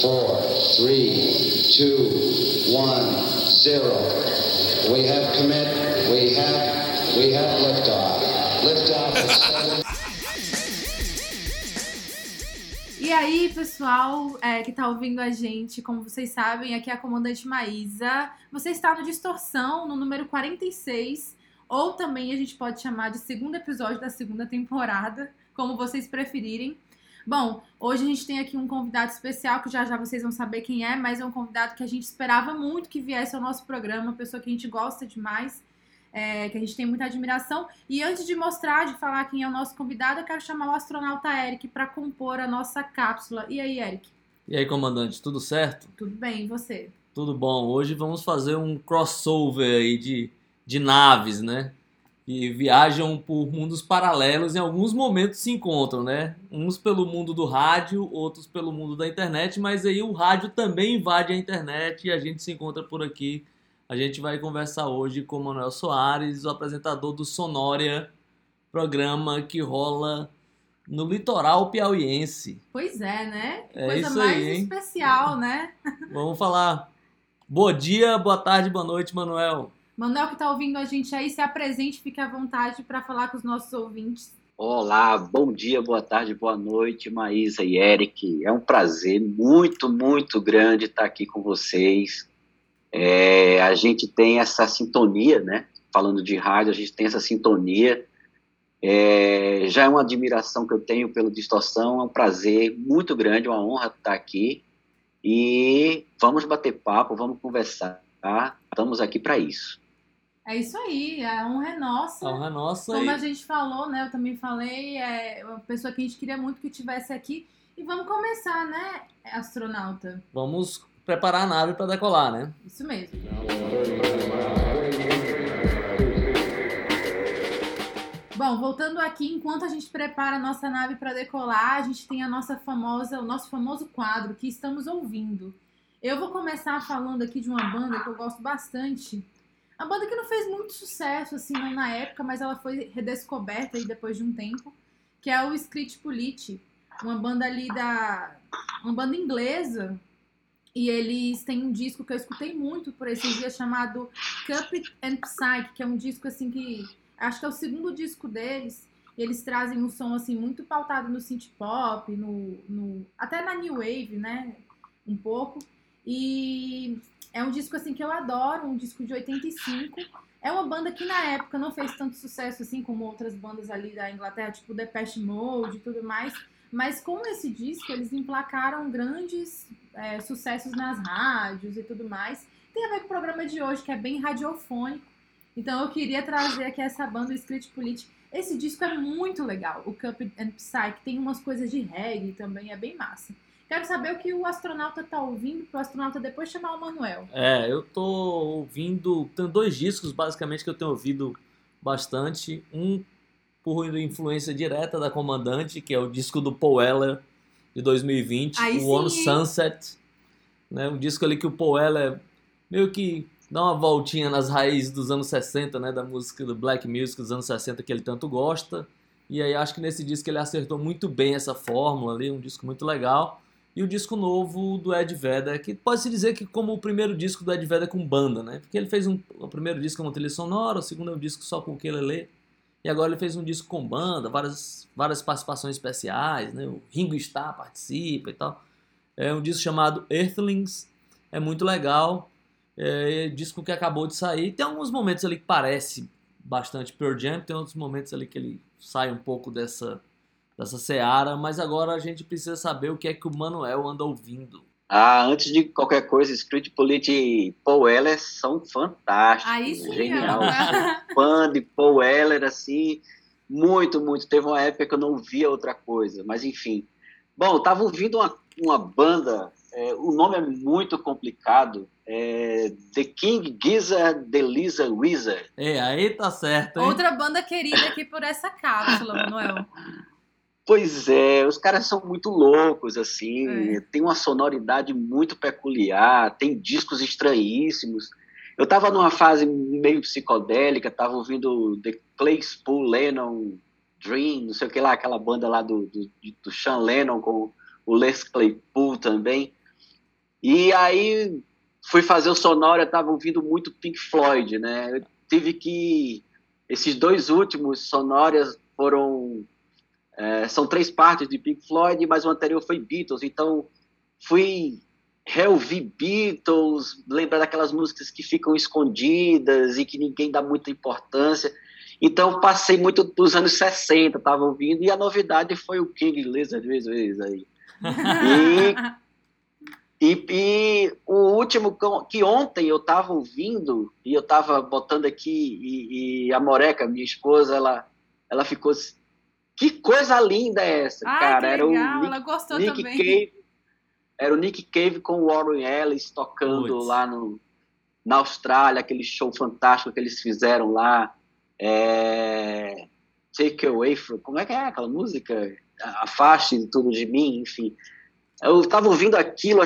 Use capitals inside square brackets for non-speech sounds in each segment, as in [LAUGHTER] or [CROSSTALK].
four, three, two, one, zero. We have commit. We have. We have liftoff. Liftoff. E aí, pessoal é, que tá ouvindo a gente, como vocês sabem, aqui é a comandante Maísa. Você está no Distorção, no número 46, ou também a gente pode chamar de segundo episódio da segunda temporada, como vocês preferirem. Bom, hoje a gente tem aqui um convidado especial que já já vocês vão saber quem é, mas é um convidado que a gente esperava muito que viesse ao nosso programa, uma pessoa que a gente gosta demais, é, que a gente tem muita admiração. E antes de mostrar, de falar quem é o nosso convidado, eu quero chamar o astronauta Eric para compor a nossa cápsula. E aí, Eric? E aí, comandante, tudo certo? Tudo bem, e você? Tudo bom. Hoje vamos fazer um crossover aí de, de naves, né? Que viajam por mundos paralelos e em alguns momentos se encontram, né? Uns pelo mundo do rádio, outros pelo mundo da internet, mas aí o rádio também invade a internet e a gente se encontra por aqui. A gente vai conversar hoje com o Manuel Soares, o apresentador do Sonória, programa que rola no litoral piauiense. Pois é, né? Que É coisa isso mais aí, hein? especial, né? Vamos falar. Bom dia, boa tarde, boa noite, Manuel. Manuel que tá ouvindo a gente aí, se apresente, fique à vontade para falar com os nossos ouvintes. Olá, bom dia, boa tarde, boa noite, Maísa e Eric. É um prazer muito, muito grande estar aqui com vocês. É, a gente tem essa sintonia, né? Falando de rádio, a gente tem essa sintonia. É, já é uma admiração que eu tenho pelo Distorção, é um prazer muito grande, uma honra estar aqui. E vamos bater papo, vamos conversar, tá? Estamos aqui para isso. É isso aí, a honra é nossa. A honra é nossa Como e a gente falou, né? Eu também falei, é uma pessoa que a gente queria muito que tivesse aqui. E vamos começar, né, astronauta? vamos preparar a nave para decolar, né? Isso mesmo. Bom, voltando aqui, enquanto a gente prepara a nossa nave para decolar, a gente tem a nossa famosa, o nosso famoso quadro que estamos ouvindo. Eu vou começar falando aqui de uma banda que eu gosto bastante. A banda que não fez muito sucesso assim não na época, mas ela foi redescoberta aí depois de um tempo, que é o Street Politi, uma banda ali da uma banda inglesa. E eles têm um disco que eu escutei muito por esses dias chamado Cupid and Psyche, que é um disco assim que acho que é o segundo disco deles. Eles trazem um som assim muito pautado no synth pop, no, no até na new wave, né? Um pouco. E é um disco assim que eu adoro, um disco de 85. É uma banda que na época não fez tanto sucesso assim como outras bandas ali da Inglaterra, tipo Depeche Mode e tudo mais. Mas com esse disco eles emplacaram grandes é, sucessos nas rádios e tudo mais. Tem a ver com o programa de hoje, que é bem radiofônico. Então eu queria trazer aqui essa banda, o Street Politi. Esse disco é muito legal, o Cupid and Psyche. Tem umas coisas de reggae também, é bem massa. Quero saber o que o astronauta tá ouvindo, para o astronauta depois chamar o Manuel. É, eu tô ouvindo. Tem dois discos basicamente que eu tenho ouvido bastante. Um por influência direta da Comandante, que é o disco do Paul Weller de 2020, Aí o One? Sunset. Né? Um disco ali que o Paul Weller meio que dá uma voltinha nas raízes dos anos 60, né? Da música do Black Music dos anos 60 que ele tanto gosta. E aí acho que nesse disco ele acertou muito bem essa fórmula ali, um disco muito legal. E o disco novo do Ed Vedder, que pode-se dizer que como o primeiro disco do Ed Vedder com banda, né? Porque ele fez um, o primeiro disco com trilha sonora, o segundo é um disco só com ukulele, e agora ele fez um disco com banda, várias, várias participações especiais, né? O Ringo Starr participa e tal. É um disco chamado Earthlings, é muito legal, é um disco que acabou de sair. Tem alguns momentos ali que parece bastante Pearl Jam, tem outros momentos ali que ele sai um pouco dessa dessa seara, mas agora a gente precisa saber o que é que o Manuel anda ouvindo. Ah, antes de qualquer coisa, Street Politi e Paul Weller são fantásticos. Aí sim, Genial. [LAUGHS] Fã de Paul Weller, assim, muito, muito. Teve uma época que eu não via outra coisa, mas enfim. Bom, eu tava ouvindo uma, uma banda, é, o nome é muito complicado, é The King Gizzard, The Lizard Wizard. É, aí tá certo, hein? Outra banda querida aqui por essa cápsula, Manuel. [LAUGHS] Pois é, os caras são muito loucos, assim, É. tem uma sonoridade muito peculiar, tem discos estranhíssimos. Eu tava numa fase meio psicodélica, tava ouvindo The Claypool Lennon Dream, não sei o que lá, aquela banda lá do, do, do Sean Lennon com o Les Claypool também. E aí fui fazer o sonoro, eu estava ouvindo muito Pink Floyd, né? Eu tive que esses dois últimos sonoras foram é, são três partes de Pink Floyd, mas o anterior foi Beatles, então fui reouvir Beatles, lembrar daquelas músicas que ficam escondidas e que ninguém dá muita importância. Então passei muito dos anos 60, estava ouvindo, e a novidade foi o King Lizard vezes aí. [LAUGHS] E, e, e, o último que ontem eu estava ouvindo, e eu estava botando aqui, e, e, a Moreca, minha esposa, ela, ela ficou. Que coisa linda é essa, Ai, cara? Era o Nick, ela gostou Nick também. Cave, era o Nick Cave com o Warren Ellis tocando Puts. lá no, na Austrália, aquele show fantástico que eles fizeram lá. É... Take Away From... Como é que é aquela música? Afaste tudo de mim, enfim. Eu tava ouvindo aquilo,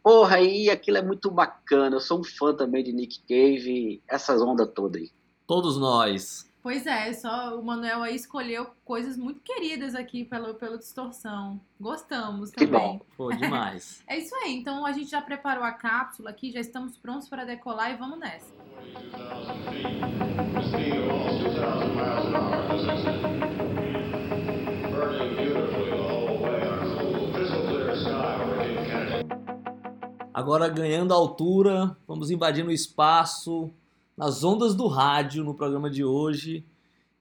porra, aí aquilo é muito bacana. Eu sou um fã também de Nick Cave, essas ondas todas aí. Todos nós. Pois é, só o Manuel aí escolheu coisas muito queridas aqui pelo, pelo Distorção. Gostamos também. Que bom. Pô, demais. [LAUGHS] é isso aí, então a gente já preparou a cápsula aqui, já estamos prontos para decolar e vamos nessa. Agora ganhando altura, vamos invadindo o espaço, nas ondas do rádio no programa de hoje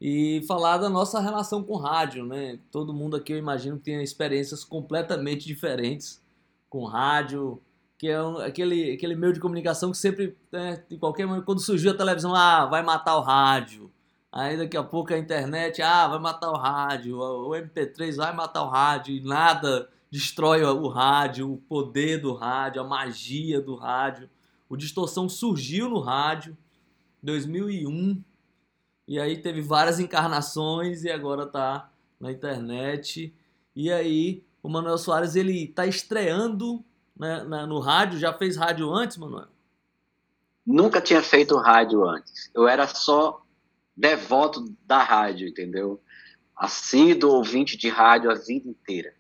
e falar da nossa relação com rádio, né? Todo mundo aqui eu imagino que tem experiências completamente diferentes com rádio, que é um, aquele, aquele meio de comunicação que sempre, né, em qualquer momento, quando surgiu a televisão, ah, vai matar o rádio. Aí daqui a pouco a internet, ah, vai matar o rádio, o MP3 vai matar o rádio e nada destrói o rádio, o poder do rádio, a magia do rádio. O Distorção surgiu no rádio 2001 e aí teve várias encarnações e agora tá na internet. E aí o Manuel Soares ele tá estreando né, no rádio, já fez rádio antes, Manuel? Nunca tinha feito rádio antes. Eu era só devoto da rádio, entendeu? Assíduo ouvinte de rádio a vida inteira.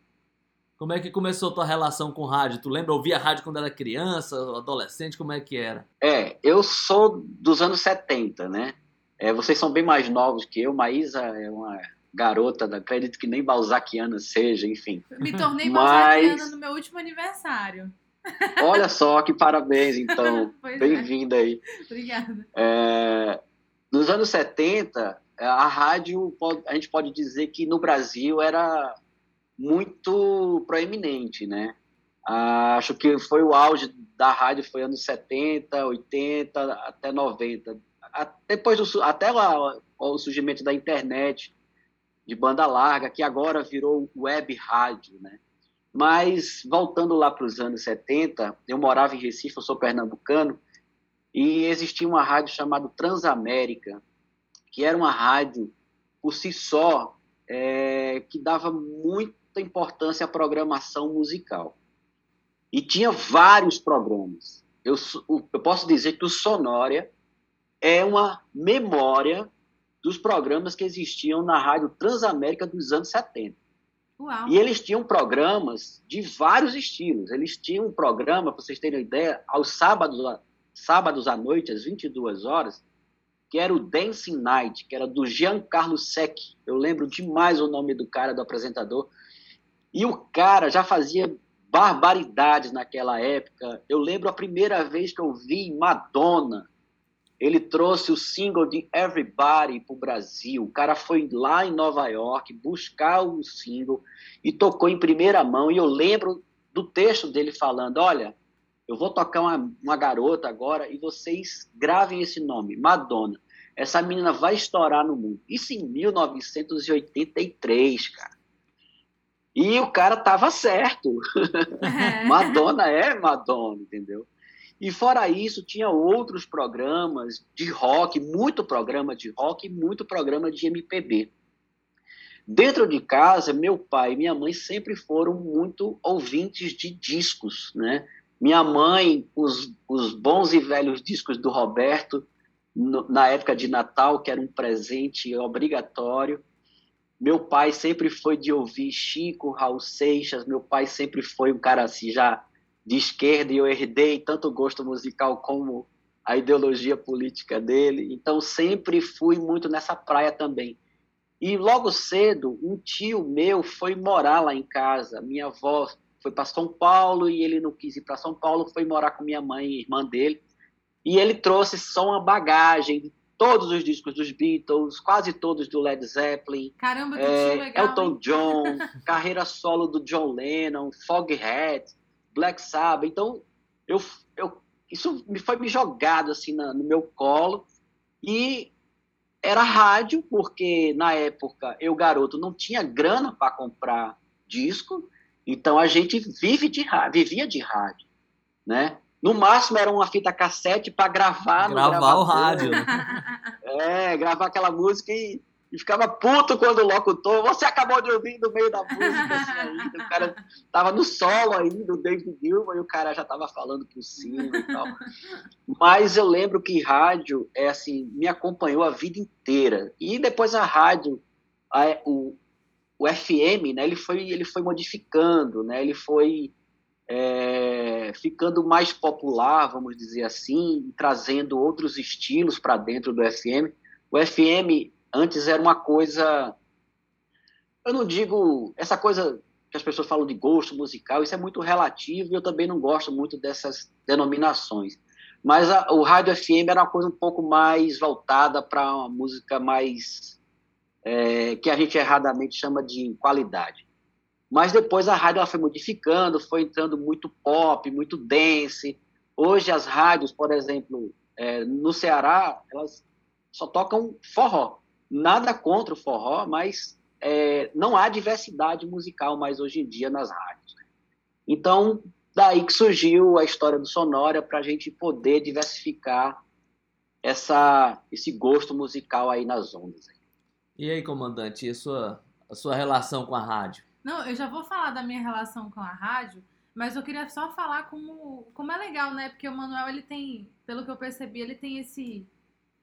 Como é que começou a tua relação com rádio? Tu lembra? Ouvia rádio quando era criança, adolescente? Como é que era? É, eu sou dos anos 70, né? É, vocês são bem mais novos que eu. Maísa é uma garota, acredito que nem balzaquiana seja, enfim. Me tornei Mas... balzaquiana no meu último aniversário. Olha só, que parabéns, [LAUGHS] então. é. Bem-vinda aí. Obrigada. É, nos anos 70, a rádio, a gente pode dizer que no Brasil era muito proeminente, né? Acho que foi o auge da rádio, foi anos 70, 80, até 90. Depois do, até o, o surgimento da internet, de banda larga, que agora virou web rádio, né? Mas, voltando lá para os anos 70, eu morava em Recife, eu sou pernambucano, e existia uma rádio chamada Transamérica, que era uma rádio, por si só, é, que dava muito importância à programação musical. E tinha vários programas. Eu, eu posso dizer que o Sonória é uma memória dos programas que existiam na Rádio Transamérica dos anos 70. Uau. E eles tinham programas de vários estilos. Eles tinham um programa, para vocês terem uma ideia, aos sábados, sábados à noite, às 22 horas, que era o Dancing Night, que era do Giancarlo Sec. Eu lembro demais o nome do cara, do apresentador. E o cara já fazia barbaridades naquela época. Eu lembro a primeira vez que eu vi Madonna. Ele trouxe o single de Everybody para o Brasil. O cara foi lá em Nova York buscar o single e tocou em primeira mão. E eu lembro do texto dele falando: Olha, eu vou tocar uma, uma garota agora e vocês gravem esse nome, Madonna. Essa menina vai estourar no mundo. Isso em 1983, cara. E o cara tava certo. Madonna é Madonna, entendeu? E fora isso, tinha outros programas de rock, muito programa de rock e muito programa de MPB. Dentro de casa, meu pai e minha mãe sempre foram muito ouvintes de discos, né? Minha mãe, os, os bons e velhos discos do Roberto, no, na época de Natal, que era um presente obrigatório. Meu pai sempre foi de ouvir Chico, Raul Seixas, meu pai sempre foi um cara assim, já de esquerda e eu herdei tanto o gosto musical como a ideologia política dele. Então sempre fui muito nessa praia também. E logo cedo, um tio meu foi morar lá em casa. Minha avó foi para São Paulo e ele não quis ir para São Paulo, foi morar com minha mãe, irmã dele. E ele trouxe só uma bagagem de todos os discos dos Beatles, quase todos do Led Zeppelin. Caramba, que é, legal, Elton hein? John, [LAUGHS] carreira solo do John Lennon, Foghat, Black Sabbath. Então, eu, eu, isso me foi me jogado assim na, no meu colo e era rádio, porque na época eu, garoto, não tinha grana para comprar disco, então a gente vive de vivia de rádio, né? No máximo era uma fita cassete para gravar. Gravar o rádio. [LAUGHS] É, gravar aquela música e, e, ficava puto quando o locutor. Você acabou de ouvir no meio da música. Assim, ainda, o cara tava no solo ainda, o David Gilmour, e o cara já tava falando por cima e tal. Mas eu lembro que rádio é assim, me acompanhou a vida inteira. E depois a rádio, a, o, o FM, né, ele foi, ele foi modificando, né, ele foi é, ficando mais popular, vamos dizer assim, trazendo outros estilos para dentro do FM. O FM antes era uma coisa, eu não digo essa coisa que as pessoas falam de gosto musical, isso é muito relativo e eu também não gosto muito dessas denominações. Mas a, o rádio FM era uma coisa um pouco mais voltada para uma música mais é, que a gente erradamente chama de qualidade. Mas depois a rádio ela foi modificando, foi entrando muito pop, muito dance. Hoje as rádios, por exemplo, é, no Ceará, elas só tocam forró. Nada contra o forró, mas é, não há diversidade musical mais hoje em dia nas rádios. Né? Então, daí que surgiu a história do Sonora para a gente poder diversificar essa, esse gosto musical aí nas ondas. E aí, comandante, a sua, a sua relação com a rádio? Não, eu já vou falar da minha relação com a rádio, mas eu queria só falar como, como é legal, né? Porque o Manuel, ele tem, pelo que eu percebi, ele tem esse...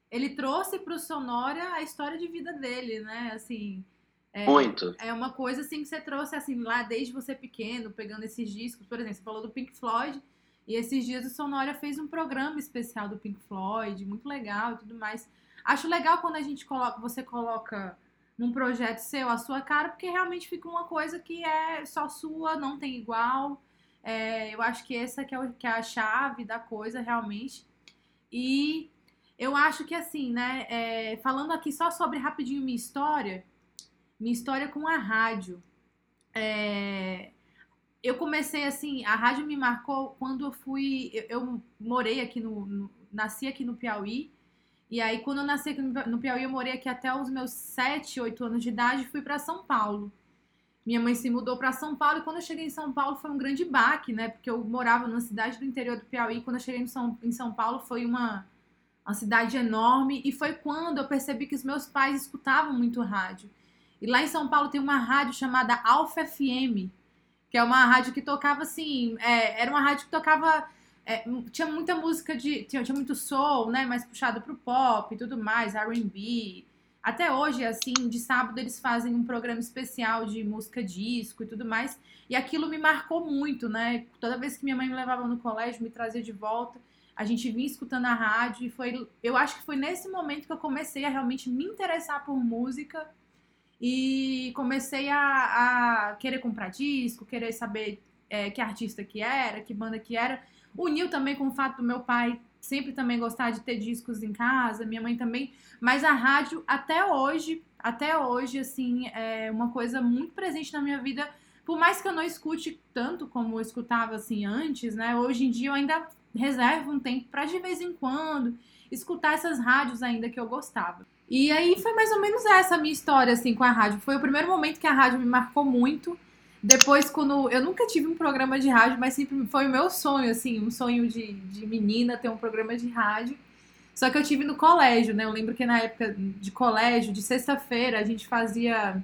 Ele trouxe pro Sonora a história de vida dele, né? Assim... É, Muito. É uma coisa assim que você trouxe assim lá desde você pequeno, pegando esses discos, por exemplo, você falou do Pink Floyd, e esses dias o Sonora fez um programa especial do Pink Floyd, muito legal e tudo mais. Acho legal quando a gente coloca, você coloca num projeto seu a sua cara, porque realmente fica uma coisa que é só sua, não tem igual. É, eu acho que essa que é, o, que é a chave da coisa, realmente. E eu acho que assim, né, é, falando aqui só sobre rapidinho minha história, minha história com a rádio. É, eu comecei assim, a rádio me marcou quando eu fui, eu, eu morei aqui no, no, nasci aqui no Piauí, e aí, quando eu nasci no Piauí, eu morei aqui até os meus 7, 8 anos de idade e fui para São Paulo. Minha mãe se mudou para São Paulo e quando eu cheguei em São Paulo foi um grande baque, né? Porque eu morava numa cidade do interior do Piauí. Quando eu cheguei em São, em São Paulo foi uma, uma cidade enorme e foi quando eu percebi que os meus pais escutavam muito rádio. E lá em São Paulo tem uma rádio chamada Alfa FM, que é uma rádio que tocava assim, é, era uma rádio que tocava é, tinha muita música de. Tinha, tinha muito soul, né? Mais puxado pro pop e tudo mais, RB. Até hoje, assim, de sábado eles fazem um programa especial de música disco e tudo mais. E aquilo me marcou muito, né? Toda vez que minha mãe me levava no colégio, me trazia de volta, a gente vinha escutando a rádio e foi. Eu acho que foi nesse momento que eu comecei a realmente me interessar por música e comecei a, a querer comprar disco, querer saber é, que artista que era, que banda que era. Uniu também com o fato do meu pai sempre também gostar de ter discos em casa, minha mãe também, mas a rádio até hoje, até hoje, assim, é uma coisa muito presente na minha vida, por mais que eu não escute tanto como eu escutava, assim, antes, né, hoje em dia eu ainda reservo um tempo para de vez em quando escutar essas rádios ainda que eu gostava. E aí foi mais ou menos essa a minha história, assim, com a rádio. Foi o primeiro momento que a rádio me marcou muito, depois, quando. Eu nunca tive um programa de rádio, mas sempre foi o meu sonho, assim, um sonho de, de menina ter um programa de rádio. Só que eu tive no colégio, né? Eu lembro que na época de colégio, de sexta-feira, a gente fazia.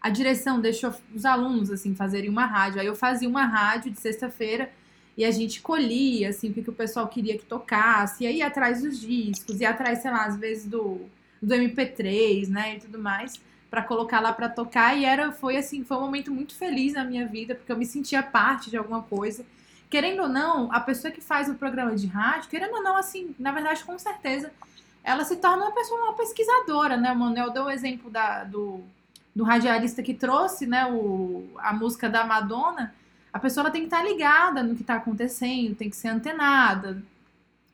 A direção deixou os alunos, assim, fazerem uma rádio. Aí eu fazia uma rádio de sexta-feira e a gente colhia, assim, o que, o pessoal queria que tocasse. E aí ia atrás dos discos, ia atrás, sei lá, às vezes do, do MP3, né? E tudo mais para colocar lá para tocar e era foi assim, foi um momento muito feliz na minha vida, porque eu me sentia parte de alguma coisa. querendo ou não, a pessoa que faz o programa de rádio, querendo ou não, assim, na verdade, com certeza, ela se torna uma pessoa, uma pesquisadora, né? O Manuel deu o exemplo da, do, do radialista que trouxe, né, o, a música da Madonna. A pessoa tem que estar ligada no que está acontecendo, tem que ser antenada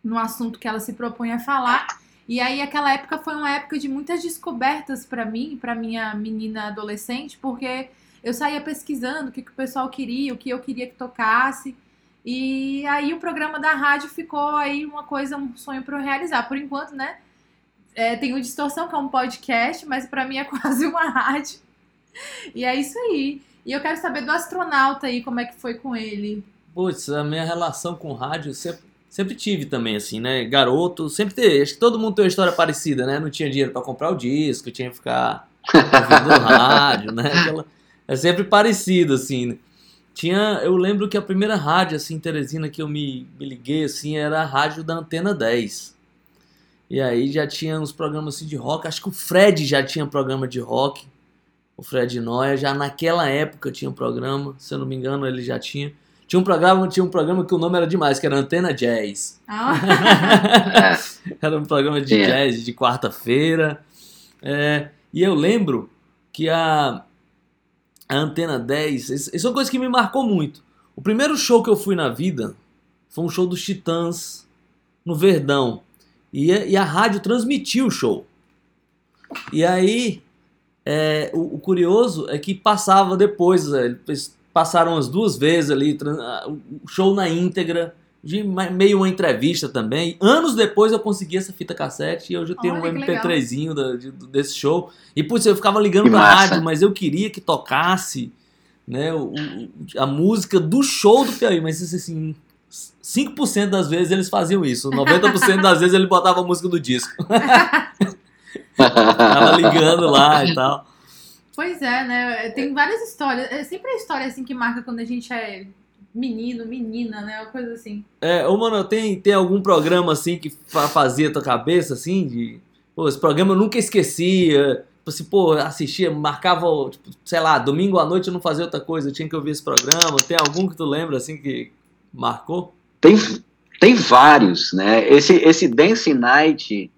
no assunto que ela se propõe a falar. E aí aquela época foi uma época de muitas descobertas para mim, para minha menina adolescente, porque eu saía pesquisando o que, que o pessoal queria, o que eu queria que tocasse. E aí o programa da rádio ficou aí uma coisa, um sonho para eu realizar. Por enquanto, né? É, tem o Distorção, que é um podcast, mas para mim é [LAUGHS] quase uma rádio. E é isso aí. E eu quero saber do astronauta aí, como é que foi com ele. Putz, a minha relação com rádio sempre, sempre tive também, assim, né? Garoto, sempre teve. Acho que todo mundo tem uma história parecida, né? Não tinha dinheiro para comprar o disco, tinha que ficar ouvindo [LAUGHS] rádio, né? Aquela, é sempre parecido, assim. Tinha, eu lembro que a primeira rádio, assim, Teresina, que eu me, me liguei, assim, era a rádio da Antena 10. E aí já tinha uns programas assim de rock. Acho que o Fred já tinha programa de rock. O Fred Noia já naquela época tinha um programa, se eu não me engano, ele já tinha. Tinha um programa, tinha um programa que o nome era demais, que era Antena Jazz. Ah, [LAUGHS] era um programa de É. jazz de quarta-feira. É, e eu lembro que a, a Antena 10, isso isso é uma coisa que me marcou muito. O primeiro show que eu fui na vida foi um show dos Titãs no Verdão. E, a- e a rádio transmitiu o show. E aí, é, o, o curioso é que passava depois, é, eles passaram as duas vezes ali, o show na íntegra, de meio uma entrevista também. Anos depois eu consegui essa fita cassete e hoje eu tenho Olha, um que legal. MP3zinho da- de- desse show. E putz, eu ficava ligando Que pra massa. rádio, mas eu queria que tocasse né, o- o- a música do show do Piauí, mas isso, assim, 5% das vezes eles faziam isso, 90% das vezes ele botava a música do disco. [LAUGHS] Tava ligando lá e tal. Pois é, né? Tem várias histórias. É sempre a história assim que marca quando a gente é menino, menina, né? Uma coisa assim. É, ô, mano, tem, tem algum programa assim que fa- fazia tua cabeça assim? De, pô, esse programa eu nunca esquecia. Tipo assim, pô, assistia, marcava, tipo, sei lá, domingo à noite eu não fazia outra coisa, eu tinha que ouvir esse programa. Tem algum que tu lembra assim que marcou? Tem, tem vários, né? Esse, esse Dance Night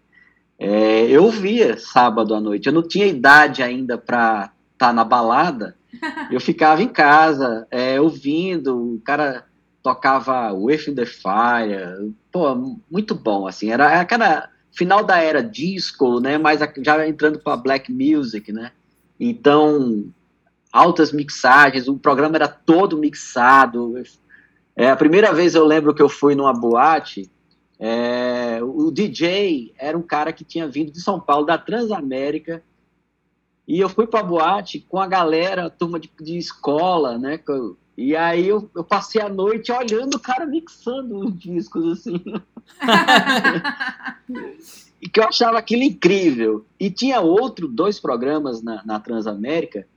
é, eu via sábado à noite. Eu não tinha idade ainda para estar tá na balada. Eu [LAUGHS] ficava em casa, é, ouvindo. O cara tocava With the Fire. Pô, muito bom, assim. Era aquela final da era disco, né? Mas já entrando para black music, né? Então, altas mixagens. O programa era todo mixado. É, a primeira vez eu lembro que eu fui numa boate, é, o DJ era um cara que tinha vindo de São Paulo, da Transamérica, e eu fui para a boate com a galera, turma de, de escola, né? E aí eu, eu passei a noite olhando o cara mixando os discos, assim. [LAUGHS] e que eu achava aquilo incrível. E tinha outro, dois programas na, na Transamérica,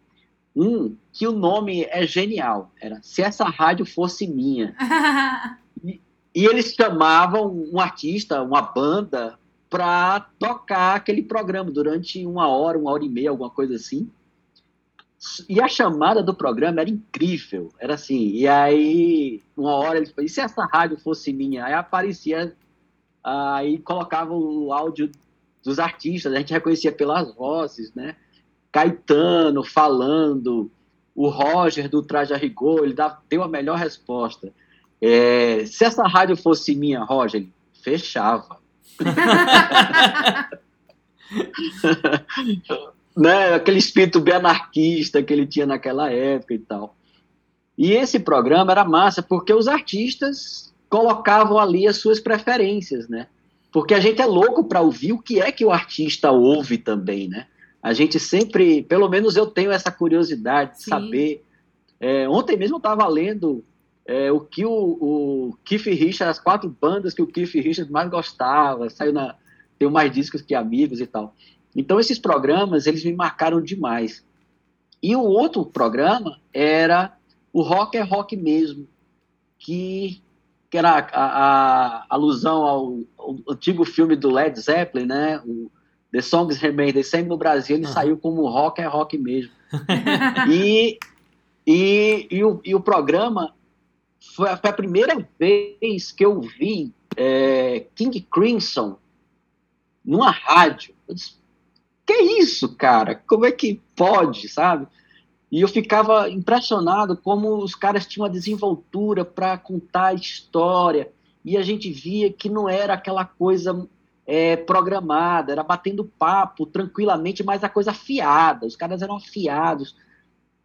um que o nome é genial, era Se Essa Rádio Fosse Minha. [LAUGHS] E eles chamavam um artista, uma banda, para tocar aquele programa durante uma hora, uma hora e meia, alguma coisa assim. E a chamada do programa era incrível, era assim. E aí, uma hora eles falavam, e se essa rádio fosse minha? Aí aparecia, aí colocava o áudio dos artistas, a gente reconhecia pelas vozes, né? Caetano falando, o Roger do Traje Rigor, ele deu a melhor resposta. É, se essa rádio fosse minha, Roger, ele fechava. [LAUGHS] né, aquele espírito bem anarquista que ele tinha naquela época e tal. E esse programa era massa porque os artistas colocavam ali as suas preferências, né? Porque a gente é louco para ouvir o que é que o artista ouve também, né? A gente sempre, pelo menos eu tenho essa curiosidade de Sim. saber. É, ontem mesmo eu estava lendo é, o que o, o Keith Richards, as quatro bandas que o Keith Richards mais gostava, saiu na tem mais discos que amigos e tal. Então esses programas eles me marcaram demais. E o outro programa era o Rock é Rock mesmo, que, que era a, a- a alusão ao, ao antigo filme do Led Zeppelin, né? O The Songs Remain the Same no Brasil, ele Ah. saiu como Rock é Rock mesmo. [LAUGHS] E, e, e, o, e o programa foi, a, foi a primeira vez que eu vi é, King Crimson numa rádio. Eu disse, que isso, cara? Como é que pode, sabe? E eu ficava impressionado como os caras tinham uma desenvoltura para contar a história. E a gente via que não era aquela coisa é, programada, era batendo papo tranquilamente, mas a coisa afiada. Os caras eram afiados.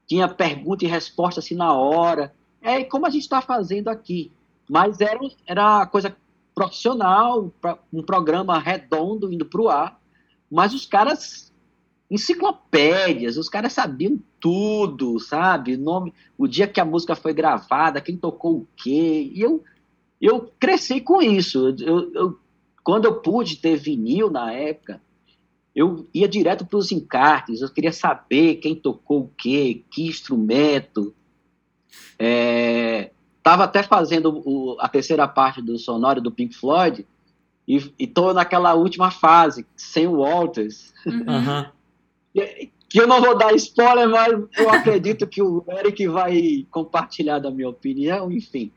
Tinha pergunta e resposta assim na hora. É como a gente está fazendo aqui. Mas era, era coisa profissional, um programa redondo indo para o ar. Mas os caras enciclopédias, os caras sabiam tudo, sabe? Nome, o dia que a música foi gravada, quem tocou o quê. E eu, eu cresci com isso. Eu, eu, quando eu pude ter vinil na época, eu ia direto para os encartes, eu queria saber quem tocou o quê, que instrumento. Estava é, até fazendo o, a terceira parte do sonoro do Pink Floyd e estou naquela última fase, sem o Walters. Uhum que eu não vou dar spoiler, mas eu acredito que o Eric vai compartilhar da minha opinião, enfim.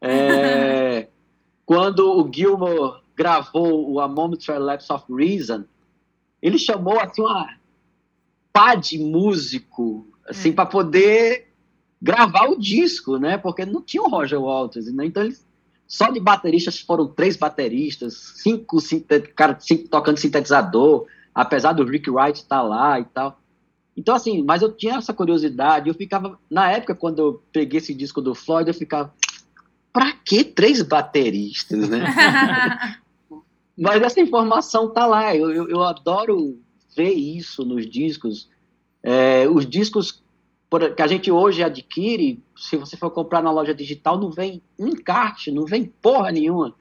É, [LAUGHS] quando o Gilmore gravou o A Momentary Lapse of Reason, ele chamou assim uma pá de músico assim é. para poder gravar o disco, né? Porque não tinha o Roger Walters, né? Então eles só de bateristas foram três bateristas, cinco, cara, cinco tocando sintetizador, apesar do Rick Wright estar tá lá e tal. Então, assim, mas eu tinha essa curiosidade, eu ficava, na época, quando eu peguei esse disco do Floyd, eu ficava, pra que três bateristas, né? [LAUGHS] mas essa informação tá lá, eu, eu, eu adoro ver isso nos discos. É, os discos que a gente hoje adquire, se você for comprar na loja digital, não vem um encarte, não vem porra nenhuma.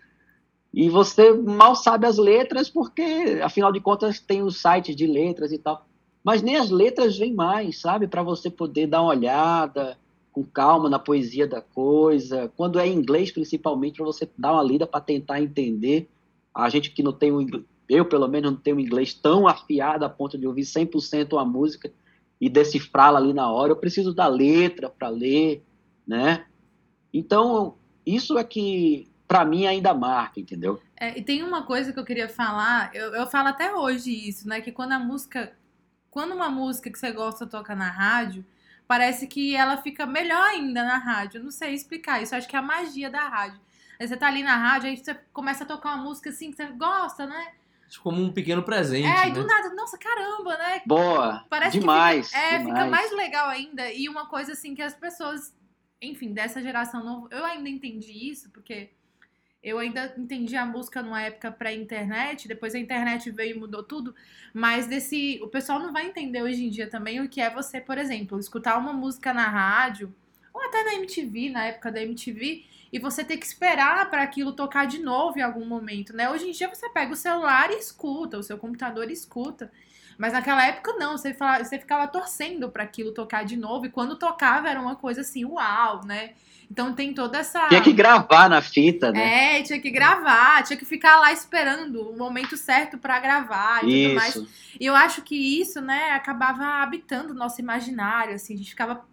E você mal sabe as letras, porque, afinal de contas, tem os sites de letras e tal. Mas nem as letras vêm mais, sabe? Para você poder dar uma olhada com calma na poesia da coisa. Quando é inglês, principalmente, para você dar uma lida para tentar entender. A gente que não tem um eu pelo menos não tenho um inglês tão afiado a ponto de ouvir 100% uma música e decifrá-la ali na hora. Eu preciso da letra para ler, né? Então, isso é que para mim ainda marca, entendeu? É, e tem uma coisa que eu queria falar, eu, eu falo até hoje isso, né? Que quando a música. Quando uma música que você gosta toca na rádio, parece que ela fica melhor ainda na rádio. Eu não sei explicar isso, acho que é a magia da rádio. Aí você tá ali na rádio, aí você começa a tocar uma música assim que você gosta, né? Tipo, como um pequeno presente. É, e né? do nada, nossa, caramba, né? Boa! Parece demais! Fica, é, demais. fica mais legal ainda. E uma coisa assim que as pessoas, enfim, dessa geração não. Eu ainda entendi isso, porque eu ainda entendi a música numa época pré-internet, depois a internet veio e mudou tudo, mas desse, o pessoal não vai entender hoje em dia também o que é você, por exemplo, escutar uma música na rádio, ou até na MTV, na época da MTV, e você ter que esperar para aquilo tocar de novo em algum momento, né? Hoje em dia você pega o celular e escuta, o seu computador e escuta. Mas naquela época não, você, falava, você ficava torcendo para aquilo tocar de novo, e quando tocava era uma coisa assim, uau, né? Então tem toda essa. Tinha que gravar na fita, né? É, tinha que gravar, tinha que ficar lá esperando o momento certo para gravar e tudo mais. E eu acho que isso, né, acabava habitando o nosso imaginário, assim, a gente ficava.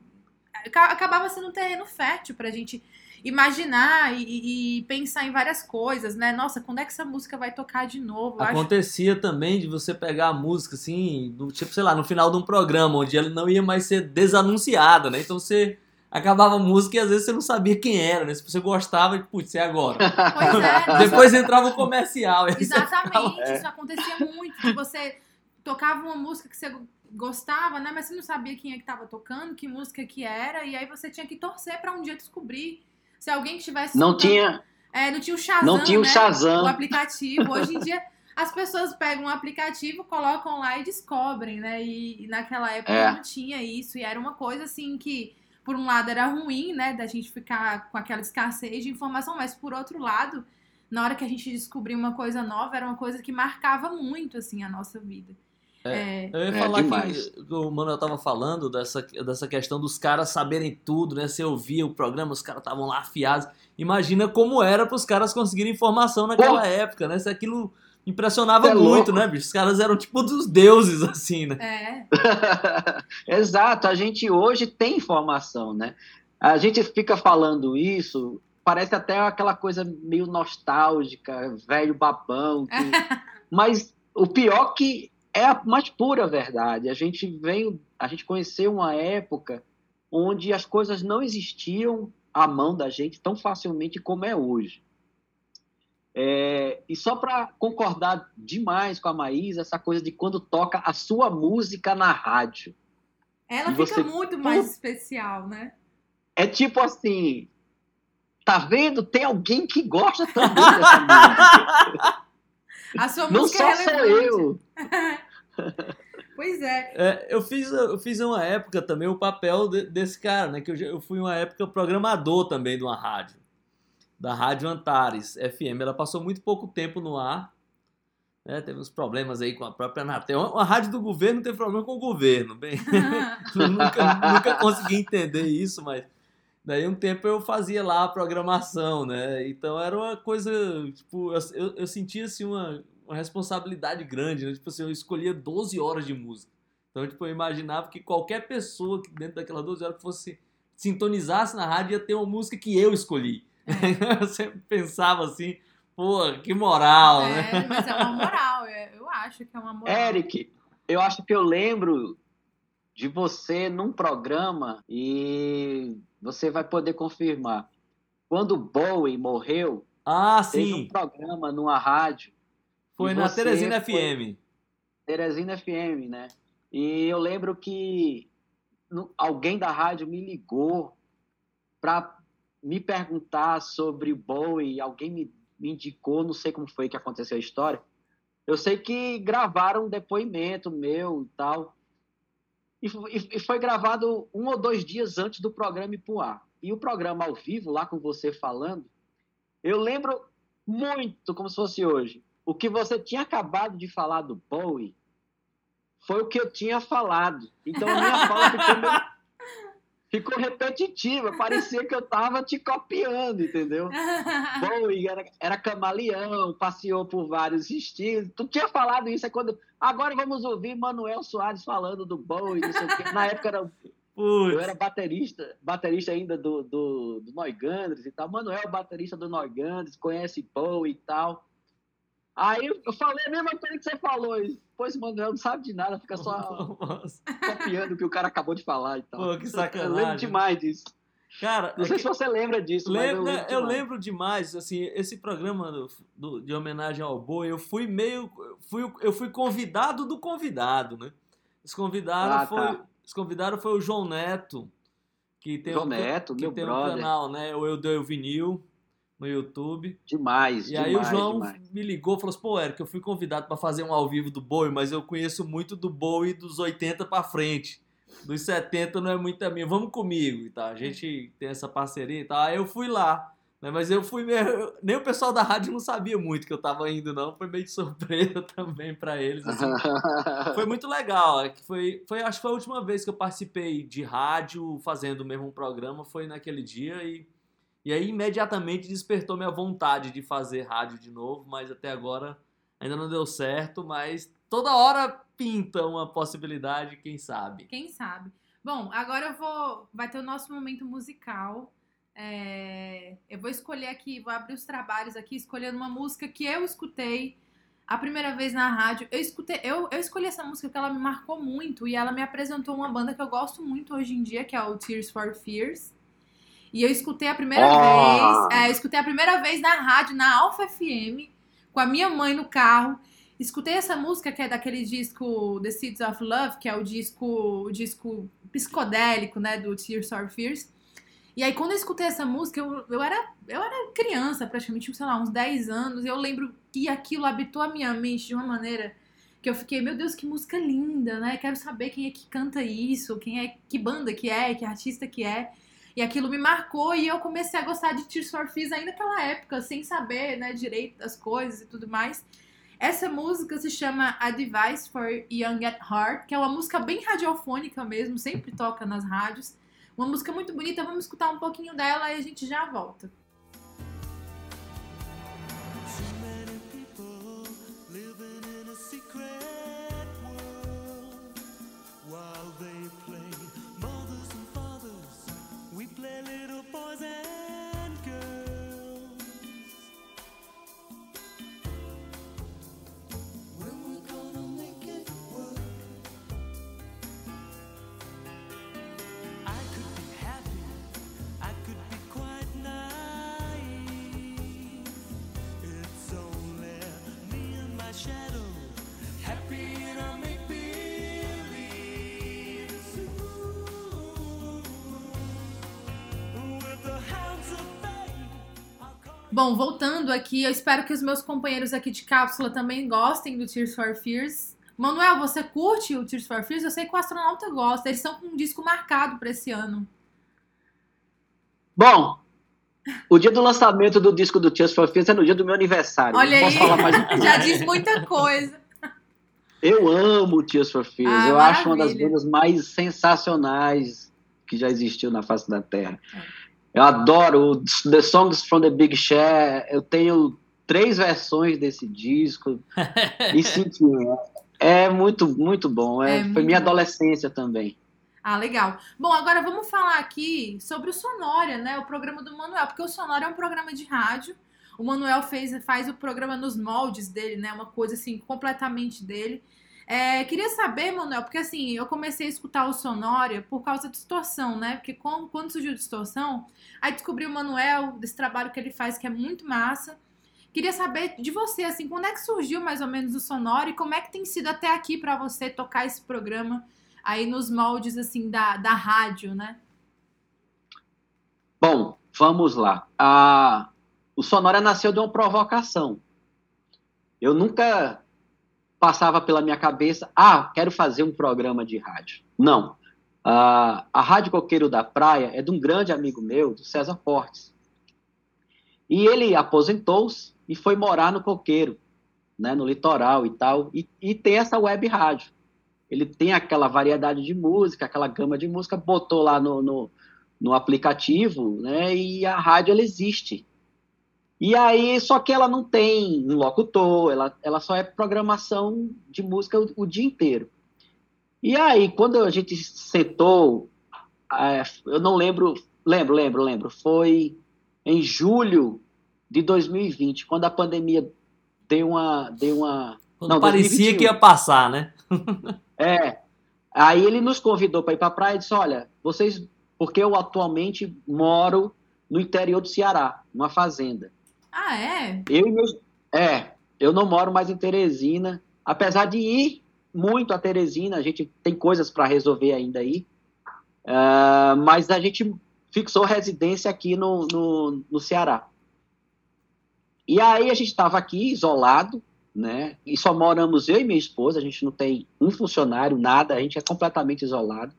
Acabava sendo um terreno fértil pra gente imaginar e, e, pensar em várias coisas, né? Nossa, quando é que essa música vai tocar de novo? Acontecia acho... também de você pegar a música assim, do, tipo, sei lá, no final de um programa, onde ela não ia mais ser desanunciada, né? Então você acabava a música e às vezes você não sabia quem era, né? Se você gostava, putz, é agora. Pois é. [LAUGHS] Depois entrava o comercial. Exatamente, ficava... isso acontecia muito. Que você tocava uma música que você gostava, né? Mas você não sabia quem é que estava tocando, que música que era, e aí você tinha que torcer para um dia descobrir. Se alguém tivesse. Não tinha. É, não tinha o Shazam. Não tinha o né? Shazam. O aplicativo. Hoje em dia. As pessoas pegam um aplicativo, colocam lá e descobrem, né? E, e naquela época é. não tinha isso. E era uma coisa assim que por um lado era ruim, né, da gente ficar com aquela escassez de informação, mas por outro lado, na hora que a gente descobriu uma coisa nova, era uma coisa que marcava muito, assim, a nossa vida. É, é, eu ia falar é que o Manuel tava falando dessa, dessa questão dos caras saberem tudo, né? Você ouvia o programa, os caras estavam lá afiados. Imagina como era para os caras conseguirem informação naquela Pô. época, né? Se aquilo impressionava é muito, louco. né, bicho? Os caras eram tipo dos deuses, [LAUGHS] assim, né? É. [LAUGHS] Exato, a gente hoje tem informação, né? A gente fica falando isso, parece até aquela coisa meio nostálgica, velho babão. Que... [LAUGHS] Mas o pior que é a mais pura verdade. A gente vem, a gente conheceu uma época onde as coisas não existiam à mão da gente tão facilmente como é hoje. É, e só para concordar demais com a Maísa, essa coisa de quando toca a sua música na rádio. Ela fica você... muito mais especial, né? É tipo assim, tá vendo? Tem alguém que gosta também dessa [LAUGHS] música. A sua Não música só é sou eu. [LAUGHS] pois é. é. eu, fiz, eu fiz uma época também o papel de, desse cara, né? Que eu, eu fui uma época programador também de uma rádio. Da Rádio Antares FM. Ela passou muito pouco tempo no ar. Né, teve uns problemas aí com a própria Anatel. Uma rádio do governo tem problema com o governo. Bem, [LAUGHS] nunca, nunca consegui entender isso, mas Daí um tempo eu fazia lá a programação, né? Então era uma coisa, tipo, eu, eu sentia assim uma, uma responsabilidade grande, né? Tipo assim, eu escolhia 12 horas de música. Então, tipo, eu imaginava que qualquer pessoa que dentro daquelas 12 horas que fosse sintonizasse na rádio ia ter uma música que eu escolhi. É. [LAUGHS] eu sempre pensava assim, pô, que moral, é, né? Mas é uma moral, é, eu acho que é uma moral. Eric, eu acho que eu lembro de você num programa e você vai poder confirmar. Quando Bowie morreu, ah, teve sim. um programa numa rádio. Foi na Teresina FM. Teresina FM, né? E eu lembro que alguém da rádio me ligou para me perguntar sobre Bowie, alguém me, me indicou, não sei como foi que aconteceu a história. Eu sei que gravaram um depoimento meu e tal e, foi gravado um ou dois dias antes do programa ir pro ar. E o programa ao vivo, lá com você falando, eu lembro muito, como se fosse hoje, o que você tinha acabado de falar do Bowie foi o que eu tinha falado. Então a minha [LAUGHS] fala ficou meio ficou repetitiva, parecia que eu tava te copiando, entendeu? [LAUGHS] Bowie era, era camaleão, passeou por vários estilos. Tu tinha falado isso, é quando. Agora vamos ouvir Manuel Soares falando do Bowie, não sei o quê. Na época era. Eu era baterista, baterista ainda do, do, do Noigandres e tal. Manuel, baterista do Noigandres, conhece Bowie e tal. Aí eu falei a mesma coisa que você falou. Pois o Manuel não sabe de nada, fica só [LAUGHS] copiando o que o cara acabou de falar e tal. Pô, que sacanagem. Eu lembro demais disso. Cara, não sei é se você lembra disso, lembro, mas eu, lembro, eu lembro demais, assim, esse programa do, do, de homenagem ao Boi, eu fui meio, fui, eu fui convidado do convidado, né? Esse convidado ah, foi, tá. esse convidado foi o João Neto, que tem João um, Neto, que meu tem brother. um canal, né? O Eu Dei o Vinil, no YouTube. Demais, E demais, aí o João demais. me ligou e falou assim, pô, Eric, eu fui convidado para fazer um ao vivo do Bowie, mas eu conheço muito do Bowie dos 80 para frente. Dos 70 não é muito a minha, vamos comigo e tal. A gente tem essa parceria e tal. Aí eu fui lá, né? Mas eu fui meio... Nem o pessoal da rádio não sabia muito que eu tava indo, não. Foi meio de surpresa [LAUGHS] também para eles. Assim. [LAUGHS] foi muito legal. É foi, foi, acho que foi a última vez que eu participei de rádio fazendo mesmo um programa, foi naquele dia e e aí imediatamente despertou minha vontade de fazer rádio de novo, mas até agora ainda não deu certo, mas toda hora pinta uma possibilidade, quem sabe. Quem sabe. Bom, agora eu vou. Vai ter o nosso momento musical. É, eu vou escolher aqui, vou abrir os trabalhos aqui, escolhendo uma música que eu escutei a primeira vez na rádio. Eu escutei, eu, eu escolhi essa música porque ela me marcou muito e ela me apresentou uma banda que eu gosto muito hoje em dia, que é o Tears for Fears. E eu escutei a primeira oh. vez, é, escutei a primeira vez na rádio, na Alfa FM, com a minha mãe no carro. Escutei essa música que é daquele disco The Seeds of Love, que é o disco, o disco psicodélico, né, do Tears for Fears. E aí, quando eu escutei essa música, eu, eu, era, eu era criança, praticamente, sei lá, uns 10 anos, e eu lembro que aquilo habitou a minha mente de uma maneira que eu fiquei, meu Deus, que música linda, né? Quero saber quem é que canta isso, quem é, que banda que é, que artista que é. E aquilo me marcou e eu comecei a gostar de Tears for Fears ainda naquela época, sem saber, né, direito das coisas e tudo mais. Essa música se chama A Device for Young at Heart, que é uma música bem radiofônica mesmo, sempre toca nas rádios. Uma música muito bonita, vamos escutar um pouquinho dela e a gente já volta. Bom, voltando aqui, eu espero que os meus companheiros aqui de cápsula também gostem do Tears for Fears. Manuel, você curte o Tears for Fears? Eu sei que o astronauta gosta. Eles estão com um disco marcado para esse ano. Bom, o dia do lançamento do disco do Tears for Fears é no dia do meu aniversário. Olha aí, [LAUGHS] já diz muita coisa. Eu amo Tears for Fears. Ah, eu maravilha. acho uma das bandas mais sensacionais que já existiu na face da Terra. É. Eu adoro The Songs from the Big Share. Eu tenho três versões desse disco. [LAUGHS] e sim, é muito, muito bom. É, é foi minha adolescência também. Ah, legal. Bom, agora vamos falar aqui sobre o Sonória, né? O programa do Manuel, porque o Sonória é um programa de rádio. O Manuel fez, faz o programa nos moldes dele, né? Uma coisa assim, completamente dele. É, queria saber, Manuel, porque assim, eu comecei a escutar o Sonória por causa da distorção, né? Porque quando, quando surgiu a distorção, aí descobri o Manuel, desse trabalho que ele faz, que é muito massa. Queria saber de você, assim, quando é que surgiu mais ou menos o Sonora e como é que tem sido até aqui para você tocar esse programa aí nos moldes, assim, da, da rádio, né? Bom, vamos lá. A... O Sonora nasceu de uma provocação. Eu nunca passava pela minha cabeça, ah, quero fazer um programa de rádio. Não. Uh, a Rádio Coqueiro da Praia é de um grande amigo meu, do César Fortes. E ele aposentou-se e foi morar no Coqueiro, né, no litoral e tal, e, e tem essa web rádio. Ele tem aquela variedade de música, aquela gama de música, botou lá no, no, no aplicativo, né, e a rádio ela existe. E aí, só que ela não tem um locutor, ela, ela só é programação de música o, o dia inteiro. E aí, quando a gente sentou, é, eu não lembro, lembro, lembro, lembro, foi em julho de 2020, quando a pandemia deu uma. Deu uma quando não, parecia 2021. que ia passar, né? [LAUGHS] é. Aí ele nos convidou para ir para a praia e disse: Olha, vocês. Porque eu atualmente moro no interior do Ceará, numa fazenda. Ah, é? Eu e meus. É, eu não moro mais em Teresina. Apesar de ir muito a Teresina, a gente tem coisas para resolver ainda aí. Uh, mas a gente fixou residência aqui no, no, no Ceará. E aí a gente estava aqui isolado, né? E só moramos eu e minha esposa, a gente não tem um funcionário, nada, a gente é completamente isolado.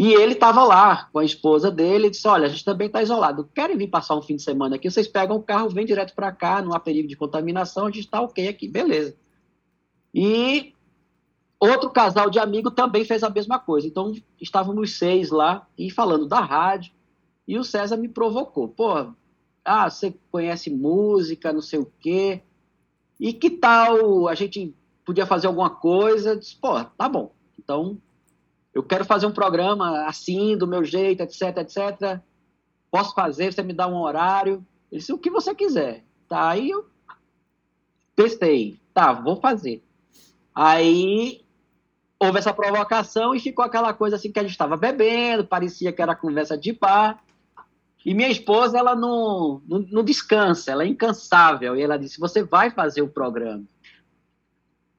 E ele estava lá com a esposa dele e disse: Olha, a gente também está isolado. Querem vir passar um fim de semana aqui? Vocês pegam o carro, vêm direto para cá, não há perigo de contaminação, a gente está ok aqui, beleza. E outro casal de amigo também fez a mesma coisa. Então estávamos seis lá e falando da rádio. E o César me provocou: Pô, ah, você conhece música, não sei o quê. E que tal a gente podia fazer alguma coisa? Disse, Pô, tá bom. Então eu quero fazer um programa assim, do meu jeito, etc, etc. Posso fazer, você me dá um horário. Ele disse, o que você quiser. Tá, aí eu testei. Tá, vou fazer. Aí houve essa provocação e ficou aquela coisa assim que a gente estava bebendo, parecia que era conversa de bar. E minha esposa, ela não, não, não descansa, ela é incansável. E ela disse, você vai fazer o programa.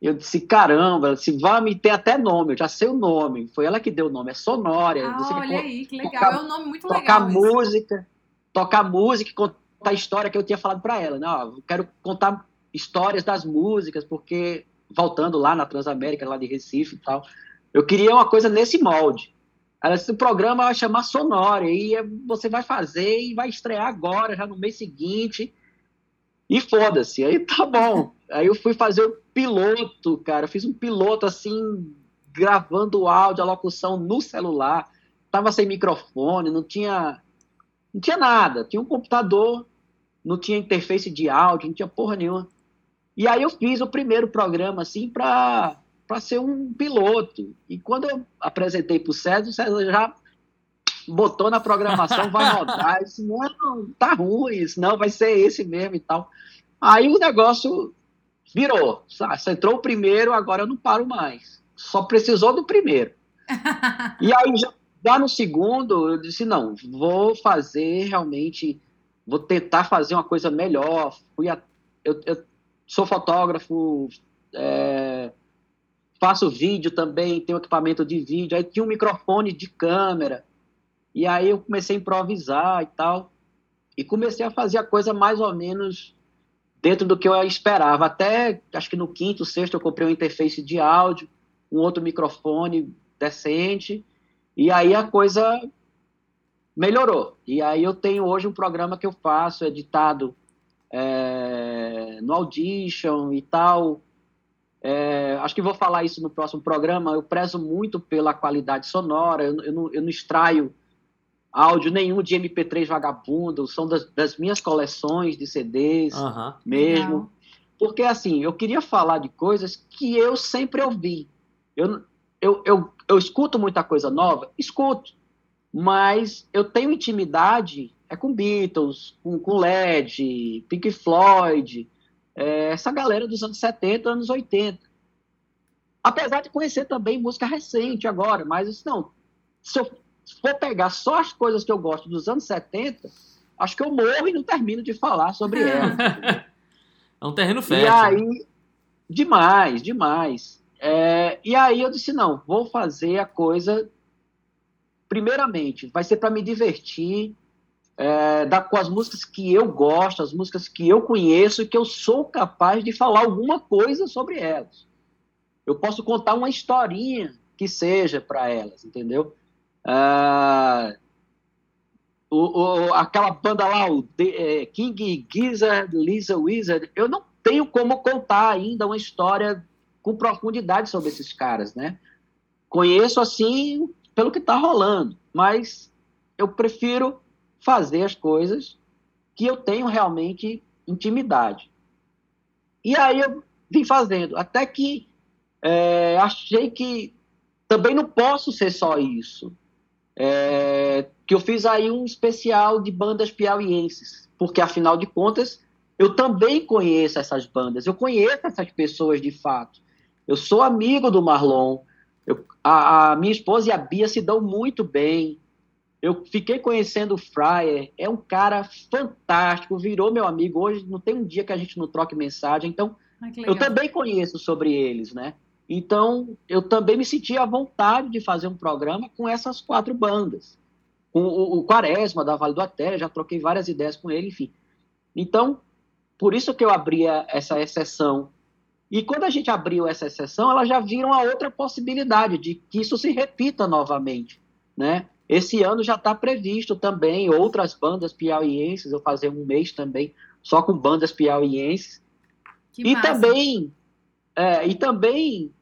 Eu disse, caramba, se vai me ter até nome, eu já sei o nome. Foi ela que deu o nome, é Sonória. Ah, olha que, aí, que legal. Tocar, é um nome muito tocar legal. Tocar música, tocar música, contar a história que eu tinha falado para ela. Né? Ó, quero contar histórias das músicas, porque voltando lá na Transamérica, lá de Recife e tal, eu queria uma coisa nesse molde. Ela disse, o programa vai chamar Sonória, e você vai fazer e vai estrear agora, já no mês seguinte. E foda-se, aí tá bom. Aí eu fui fazer o piloto, cara. Eu fiz um piloto assim, gravando o áudio, a locução no celular. Tava sem microfone, não tinha. Não tinha nada. Tinha um computador, não tinha interface de áudio, não tinha porra nenhuma. E aí eu fiz o primeiro programa, assim, pra, pra ser um piloto. E quando eu apresentei pro César, o César já botou na programação, vai rodar. [LAUGHS] Disse, não, tá ruim, não, vai ser esse mesmo e tal. Aí o negócio virou. Você entrou o primeiro, agora eu não paro mais. Só precisou do primeiro. [LAUGHS] e aí, já, já no segundo, eu disse, não, vou fazer realmente, vou tentar fazer uma coisa melhor. Fui a, eu, eu sou fotógrafo, é, faço vídeo também, tenho equipamento de vídeo, aí tinha um microfone de câmera. E aí eu comecei a improvisar e tal. e comecei a fazer a coisa mais ou menos dentro do que eu esperava. Até, acho que no quinto, sexto, eu comprei um interface de áudio, um outro microfone decente, e aí a coisa melhorou. E aí eu tenho hoje um programa que eu faço, editado é, no Audition e tal. É, acho que vou falar isso no próximo programa. Eu prezo muito pela qualidade sonora, eu, eu, não, eu não, extraio áudio nenhum de MP3 vagabundo, são das, das minhas coleções de CDs uhum. mesmo. Legal. Porque, assim, eu queria falar de coisas que eu sempre ouvi. Eu, eu, eu, eu escuto muita coisa nova? Escuto. Mas eu tenho intimidade é com Beatles, com, com LED, Pink Floyd, é, essa galera dos anos 70, anos 80. Apesar de conhecer também música recente agora, mas não, se eu for pegar só as coisas que eu gosto dos anos 70, acho que eu morro e não termino de falar sobre ela. [LAUGHS] é um terreno fértil. E aí, demais, demais. É, e aí eu disse, não, vou fazer a coisa, primeiramente, vai ser para me divertir, é, da, com as músicas que eu gosto, as músicas que eu conheço e que eu sou capaz de falar alguma coisa sobre elas. Eu posso contar uma historinha que seja para elas, entendeu? Ah, o, o, aquela banda lá, o The, é, King Gizzard, Lisa Wizard, eu não tenho como contar ainda uma história com profundidade sobre esses caras, né? Conheço assim pelo que está rolando, mas eu prefiro fazer as coisas que eu tenho realmente intimidade. E aí eu vim fazendo, até que é, achei que também não posso ser só isso. É, que eu fiz aí um especial de bandas piauienses, porque afinal de contas eu também conheço essas bandas, eu conheço essas pessoas de fato. Eu sou amigo do Marlon, eu, a, a, minha esposa e a Bia se dão muito bem, eu fiquei conhecendo o Fryer, é um cara fantástico, virou meu amigo. Hoje não tem um dia que a gente não troque mensagem, então eu também conheço sobre eles, né? Então eu também me senti à vontade de fazer um programa com essas quatro bandas. Com o, o Quaresma, da Vale do Até, já troquei várias ideias com ele, enfim. Então, por isso que eu abri essa exceção. E quando a gente abriu essa exceção, elas já viram a outra possibilidade de que isso se repita novamente, né? Esse ano já está previsto também outras bandas piauienses, eu fazer um mês também só com bandas piauienses. Que e massa. também, é, e também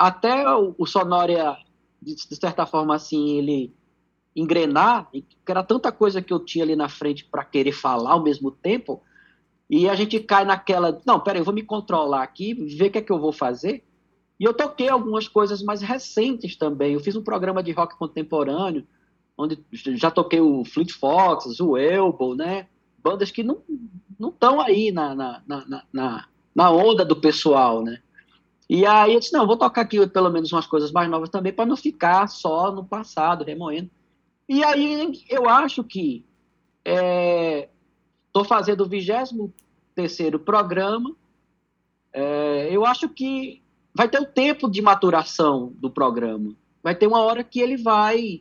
até o, o Sonória, de, de, certa forma assim, ele engrenar, que era tanta coisa que eu tinha ali na frente para querer falar ao mesmo tempo, e a gente cai naquela, não, peraí, eu vou me controlar aqui, ver o que é que eu vou fazer. E eu toquei algumas coisas mais recentes também. Eu fiz um programa de rock contemporâneo, onde já toquei o Fleet Foxes, o Elbow, né? Bandas que não estão aí na, na, na, na, na onda do pessoal, né? E aí eu disse, não, vou tocar aqui pelo menos umas coisas mais novas também, para não ficar só no passado, remoendo. E aí eu acho que estou é, fazendo o 23 programa, é, eu acho que vai ter um tempo de maturação do programa. Vai ter uma hora que ele vai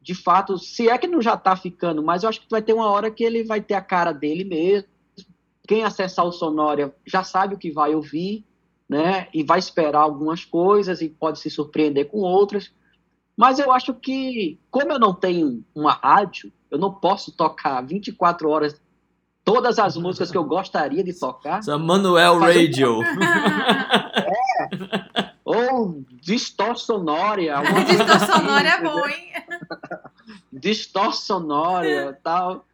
de fato, se é que não já está ficando, mas eu acho que vai ter uma hora que ele vai ter a cara dele mesmo. Quem acessar o Sonória já sabe o que vai ouvir, né? E vai esperar algumas coisas e pode se surpreender com outras. Mas eu acho que, como eu não tenho uma rádio, eu não posso tocar 24 horas todas as músicas que eu gostaria de tocar. Essa Manuel Radio. [LAUGHS] é. Ou distorcionória. distorcionória é bom, hein? distorcionória [LAUGHS] tal.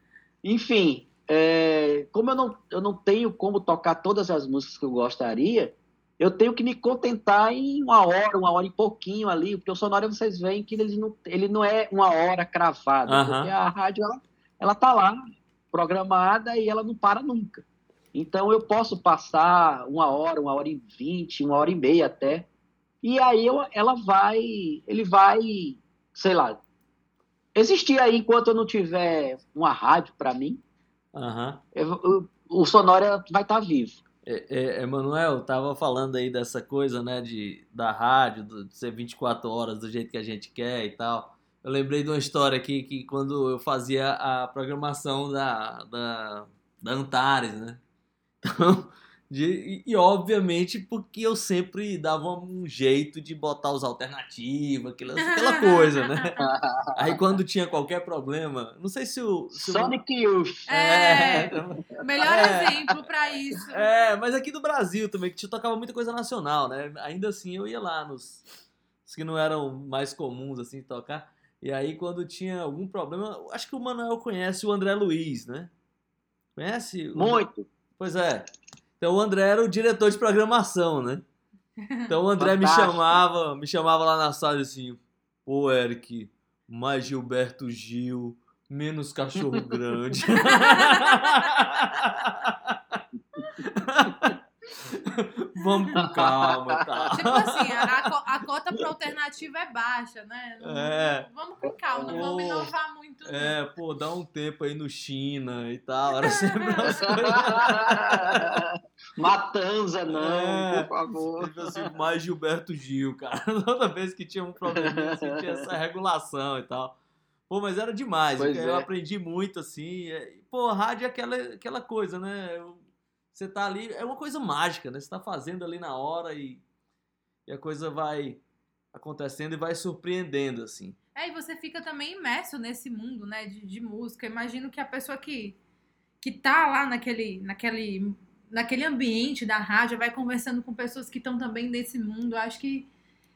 Enfim, é, como eu não, eu não tenho como tocar todas as músicas que eu gostaria, eu tenho que me contentar em uma hora, uma hora e pouquinho ali, porque o sonório vocês veem que ele não, ele não é uma hora cravada, uhum. porque a rádio ela, ela tá lá programada e ela não para nunca. Então eu posso passar uma hora, uma hora e vinte, uma hora e meia até, e aí eu, ela vai, ele vai, sei lá, existir aí enquanto eu não tiver uma rádio para mim, uhum. eu, o Sonora vai estar tá vivo. É, é, Emanuel, tava falando aí dessa coisa, né, de, da rádio, de ser 24 horas do jeito que a gente quer e tal. Eu lembrei de uma história aqui que quando eu fazia a programação da, da, da Antares, né? [LAUGHS] Então, e, e, obviamente porque eu sempre dava um jeito de botar os alternativos, aquela, aquela coisa, né? [LAUGHS] Aí quando tinha qualquer problema, não sei se o. Se Sonic Youth! É, é, melhor é, exemplo para isso. É, mas aqui do Brasil também, que tocava muita coisa nacional, né? Ainda assim eu ia lá nos. Os que não eram mais comuns assim tocar. E aí quando tinha algum problema, acho que o Manuel conhece o André Luiz, né? Conhece? Muito! Pois é. Então o André era o diretor de programação, né? Então o André Fantástico. me chamava, me chamava lá na sala assim, pô, Eric, mais Gilberto Gil, menos cachorro grande. [LAUGHS] [LAUGHS] Vamos com calma, [LAUGHS] tá? Tipo assim, a, a cota para alternativa é baixa, né? Não, é. Vamos com calma, não vamos inovar muito. É, não. pô, dá um tempo aí no China e tal. Era sempre [LAUGHS] umas coisas. Matanza, não, é, por favor. Tipo assim, mais Gilberto Gil, cara. Toda vez que tinha um problema, assim, tinha essa regulação e tal. Pô, mas era demais. Pois eu é. aprendi muito, assim. Pô, rádio é aquela, aquela coisa, né? Eu, você tá ali, é uma coisa mágica, né? Você tá fazendo ali na hora e, e a coisa vai acontecendo e vai surpreendendo, assim. É, e você fica também imerso nesse mundo, né, de, de música. Imagino que a pessoa que, que tá lá naquele, naquele, naquele ambiente da rádio vai conversando com pessoas que estão também nesse mundo. Acho que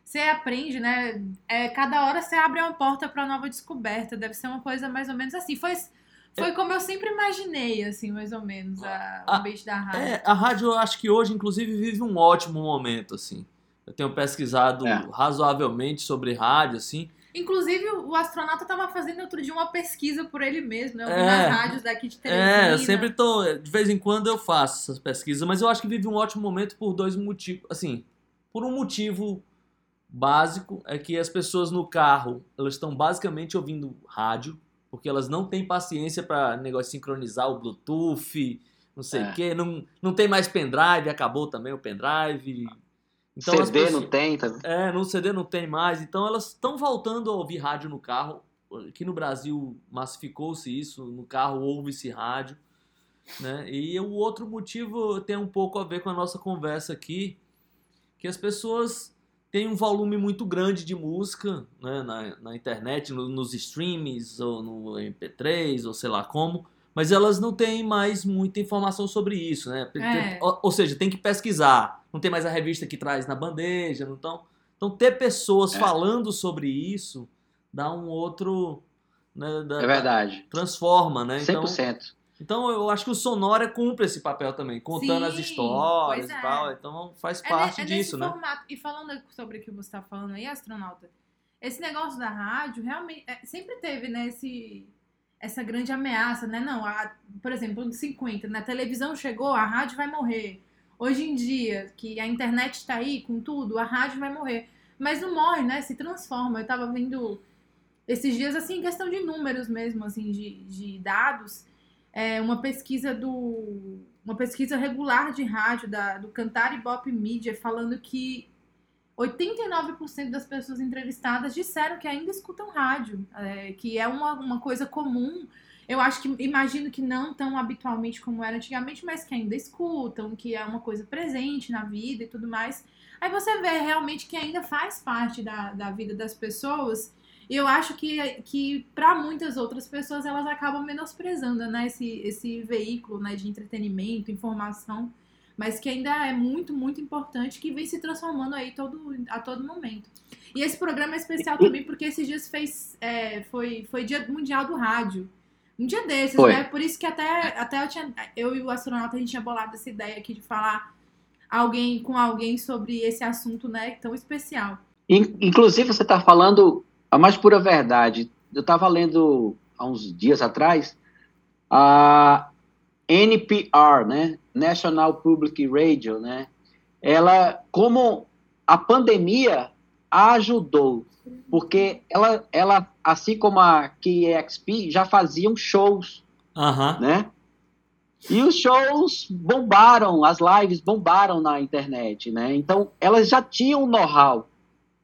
você aprende, né? É, cada hora você abre uma porta para nova descoberta. Deve ser uma coisa mais ou menos assim. Foi foi como eu sempre imaginei, assim, mais ou menos, a, a, o ambiente da rádio. É, a rádio eu acho que hoje, inclusive, vive um ótimo momento, assim. Eu tenho pesquisado é. razoavelmente sobre rádio, assim. Inclusive, o astronauta estava fazendo outro dia uma pesquisa por ele mesmo, né? Ouvindo é, as rádios daqui de Teresina. É, eu sempre tô... De vez em quando eu faço essas pesquisas, mas eu acho que vive um ótimo momento por dois motivos. Assim, por um motivo básico, é que as pessoas no carro, elas estão basicamente ouvindo rádio, porque elas não têm paciência para negócio sincronizar o Bluetooth, não sei o é. quê, não, não tem mais pendrive, acabou também o pendrive. Então, CD pessoas, não tem também. É, no CD não tem mais. Então elas estão voltando a ouvir rádio no carro. Aqui no Brasil massificou-se isso, no carro ouve-se rádio. Né? E o outro motivo tem um pouco a ver com a nossa conversa aqui, que as pessoas tem um volume muito grande de música né, na, na internet, no, nos streams, ou no MP3, ou sei lá como, mas elas não têm mais muita informação sobre isso, né? É. Ou, ou, seja, tem que pesquisar. Não tem mais a revista que traz na bandeja, não tão, então ter pessoas é. falando sobre isso dá um outro... Né, dá, é verdade. Transforma, né? 100%. Então, eu acho que o Sonora cumpre esse papel também, contando Sim, as histórias é. e tal. Então faz é parte é, é disso, né? Formato. E falando sobre o que você está falando aí, astronauta, esse negócio da rádio realmente é, sempre teve, né, esse, essa grande ameaça, né? Não, a, por exemplo, anos 50, na né, televisão chegou, a rádio vai morrer. Hoje em dia, que a internet está aí com tudo, a rádio vai morrer. Mas não morre, né? Se transforma. Eu estava vendo esses dias, assim, questão de números mesmo, assim, de, de dados é, uma pesquisa do uma pesquisa regular de rádio da, do Cantar Ibope Media falando que 89% das pessoas entrevistadas disseram que ainda escutam rádio, é, que é uma, uma coisa comum. Eu acho que, imagino que não tão habitualmente como era antigamente, mas que ainda escutam, que é uma coisa presente na vida e tudo mais. Aí você vê realmente que ainda faz parte da, da vida das pessoas e eu acho que, que para muitas outras pessoas, elas acabam menosprezando né, esse, esse veículo né, de entretenimento, informação, mas que ainda é muito, muito importante, que vem se transformando aí todo, a todo momento. E esse programa é especial [LAUGHS] também porque esses dias fez, é, foi, foi Dia Mundial do Rádio. Um dia desses, foi. né? Por isso que até, até eu, tinha, eu e o astronauta, a gente tinha bolado essa ideia aqui de falar alguém com alguém sobre esse assunto, né, tão especial. Inclusive, você está falando a mais pura verdade. Eu estava lendo há uns dias atrás a NPR, né, National Public Radio, né, ela, como a pandemia ajudou, porque ela, ela assim como a KEXP, já faziam shows, né, e os shows bombaram, as lives bombaram na internet, né, então elas já tinham know-how,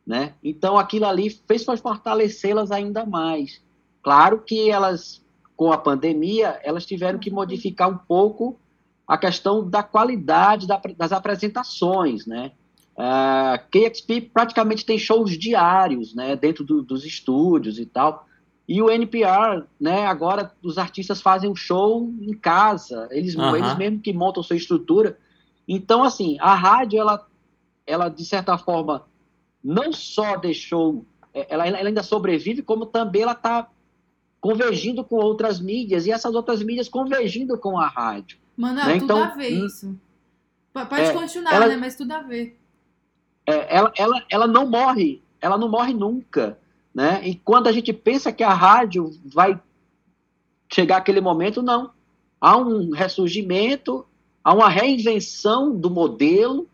né? Então aquilo ali fez para fortalecê-las ainda mais. Claro que elas, com a pandemia, elas tiveram que modificar um pouco a questão da qualidade da, das apresentações, né? Uh, KXP praticamente tem shows diários, né, dentro do, dos estúdios e tal. E o NPR, né, agora os artistas fazem um show em casa, eles, uhum. eles mesmos que montam sua estrutura. Então, assim, a rádio, ela, ela de certa forma, não só deixou, é, ela, ela ainda sobrevive, como também ela está convergindo com outras mídias e essas outras mídias convergindo com a rádio. Mano, né? tudo então, a ver isso. Pode é, continuar, ela, né? Mas tudo a ver. É, ela, ela, ela não morre, ela não morre nunca, né? E quando a gente pensa que a rádio vai chegar aquele momento, não. Há um ressurgimento, há uma reinvenção do modelo,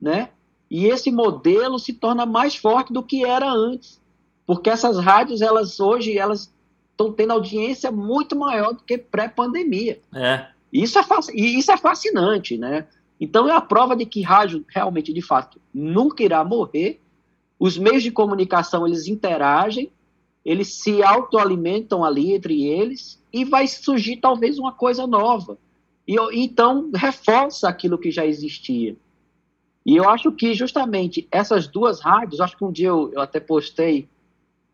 né? E esse modelo se torna mais forte do que era antes, porque essas rádios, elas hoje, elas estão tendo audiência muito maior do que pré-pandemia. É. Isso é, isso é fascinante, né? Então é a prova de que rádio realmente, de fato, nunca irá morrer. Os meios de comunicação eles interagem, eles se autoalimentam ali entre eles e vai surgir talvez uma coisa nova. E então reforça aquilo que já existia. E eu acho que justamente essas duas rádios, acho que um dia eu, eu até postei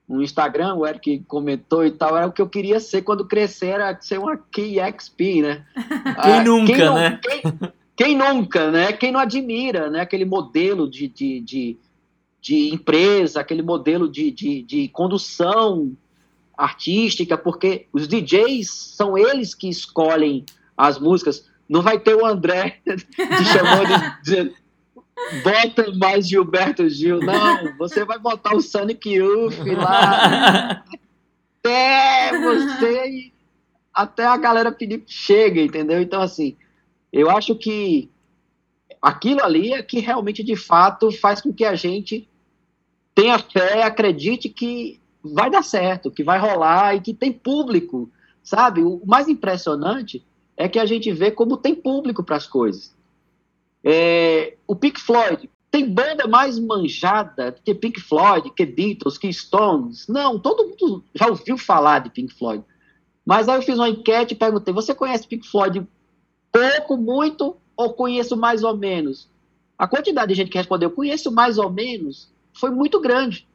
no Instagram, o Eric comentou e tal, era o que eu queria ser quando crescer, era ser uma KXP, né? [LAUGHS] quem ah, nunca, quem não, né? Quem, quem, nunca, né? Quem não admira, né? Aquele modelo de, de, de, de empresa, aquele modelo de, de, de condução artística, porque os DJs são eles que escolhem as músicas. Não vai ter o André [LAUGHS] te chamando de, Bota mais Gilberto Gil. Não, você vai botar o Sonic Youth lá. [LAUGHS] até você. Até a galera pedir que chega, entendeu? Então, assim, eu acho que aquilo ali é que realmente, de fato, faz com que a gente tenha fé, acredite que vai dar certo, que vai rolar e que tem público, sabe? O mais impressionante é que a gente vê como tem público para as coisas. É, o Pink Floyd tem banda mais manjada que Pink Floyd, que Beatles, que Stones. Não, todo mundo já ouviu falar de Pink Floyd. Mas aí eu fiz uma enquete e perguntei: você conhece Pink Floyd pouco, muito ou conheço mais ou menos? A quantidade de gente que respondeu conheço mais ou menos foi muito grande.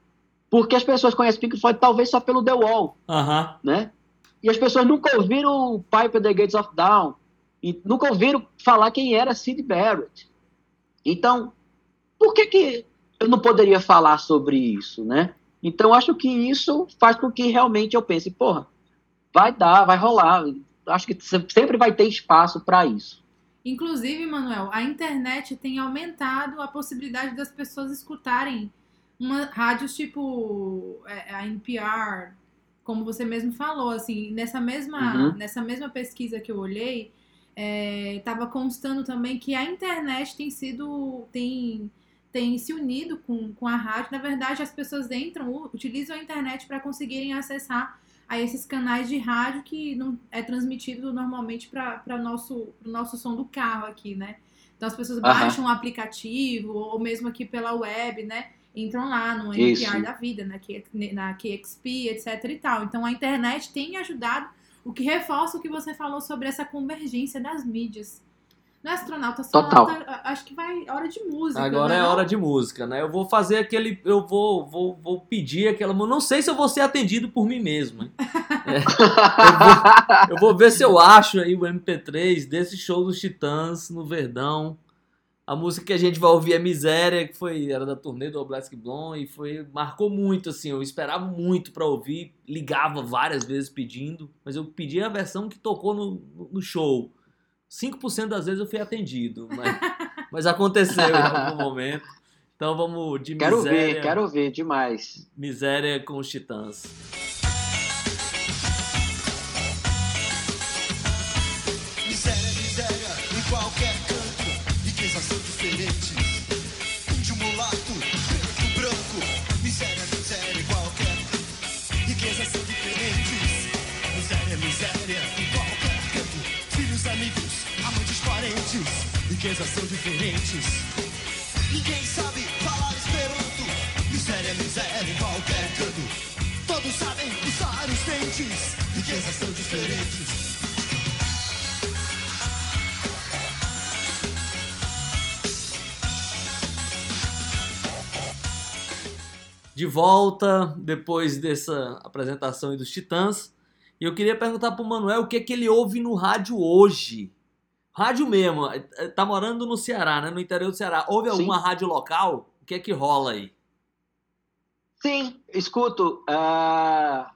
Porque as pessoas conhecem Pink Floyd talvez só pelo The Wall. Uh -huh. né? E as pessoas nunca ouviram o Pipe the Gates of Dawn e nunca ouviram falar quem era Sid Barrett. Então, por que, que eu não poderia falar sobre isso, né? Então, acho que isso faz com que realmente eu pense, porra, vai dar, vai rolar. Acho que sempre vai ter espaço para isso. Inclusive, Manuel, a internet tem aumentado a possibilidade das pessoas escutarem uma rádios tipo é, a NPR, como você mesmo falou, assim, nessa mesma, uhum. nessa mesma pesquisa que eu olhei, estava é, constando também que a internet tem sido tem tem se unido com, com a rádio. Na verdade, as pessoas entram, utilizam a internet para conseguirem acessar a esses canais de rádio que não é transmitido normalmente para o nosso, nosso som do carro aqui, né? Então as pessoas baixam o um aplicativo, ou mesmo aqui pela web, né? Entram lá no NPR da vida, na, na KXP, etc e tal. Então a internet tem ajudado o que reforça o que você falou sobre essa convergência das mídias. No astronauta só Total. acho que vai hora de música. Agora né? é hora de música, né? Eu vou fazer aquele. Eu vou, vou, vou pedir aquela. Não sei se eu vou ser atendido por mim mesmo. É, [LAUGHS] eu, vou, eu, vou, ver se eu acho aí o MP3 desse show dos Titãs no Verdão. A música que a gente vai ouvir é Miséria, que foi era da turnê do Oblask Blonde e foi marcou muito assim, eu esperava muito para ouvir, ligava várias vezes pedindo, mas eu pedi a versão que tocou no, no show. 5% das vezes eu fui atendido, mas, [LAUGHS] mas aconteceu em algum momento. Então vamos de Quero Miséria. ver, quero ver demais. Miséria com os Titãs. Riquezas são diferentes. Ninguém sabe falar esperanto. Miséria, em qualquer canto. Todos sabem usar os dentes, riquezas são diferentes. de volta depois dessa apresentação dos Titãs. E eu queria perguntar pro Manuel o que é que ele ouve no rádio hoje. Rádio mesmo, eh, tá morando no Ceará, né? No interior do Ceará. Ouve Sim. alguma rádio local? O que é que rola aí? Sim, escuto. ah,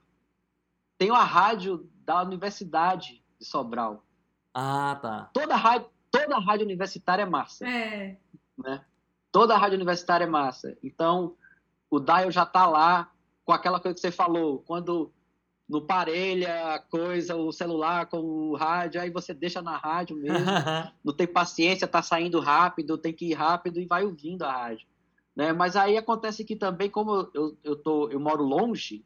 tem uma rádio da Universidade de Sobral. Ah, tá. Toda rádio, toda rádio universitária é massa. É. né? Toda a rádio universitária é massa. Então, o dial já tá lá com aquela coisa que você falou, quando não parelha a coisa, o celular com o rádio, aí você deixa na rádio mesmo, [LAUGHS] não tem paciência, tá saindo rápido, tem que ir rápido e vai ouvindo a rádio, né? Mas aí acontece que também, como eu, eu, tô, eu moro longe,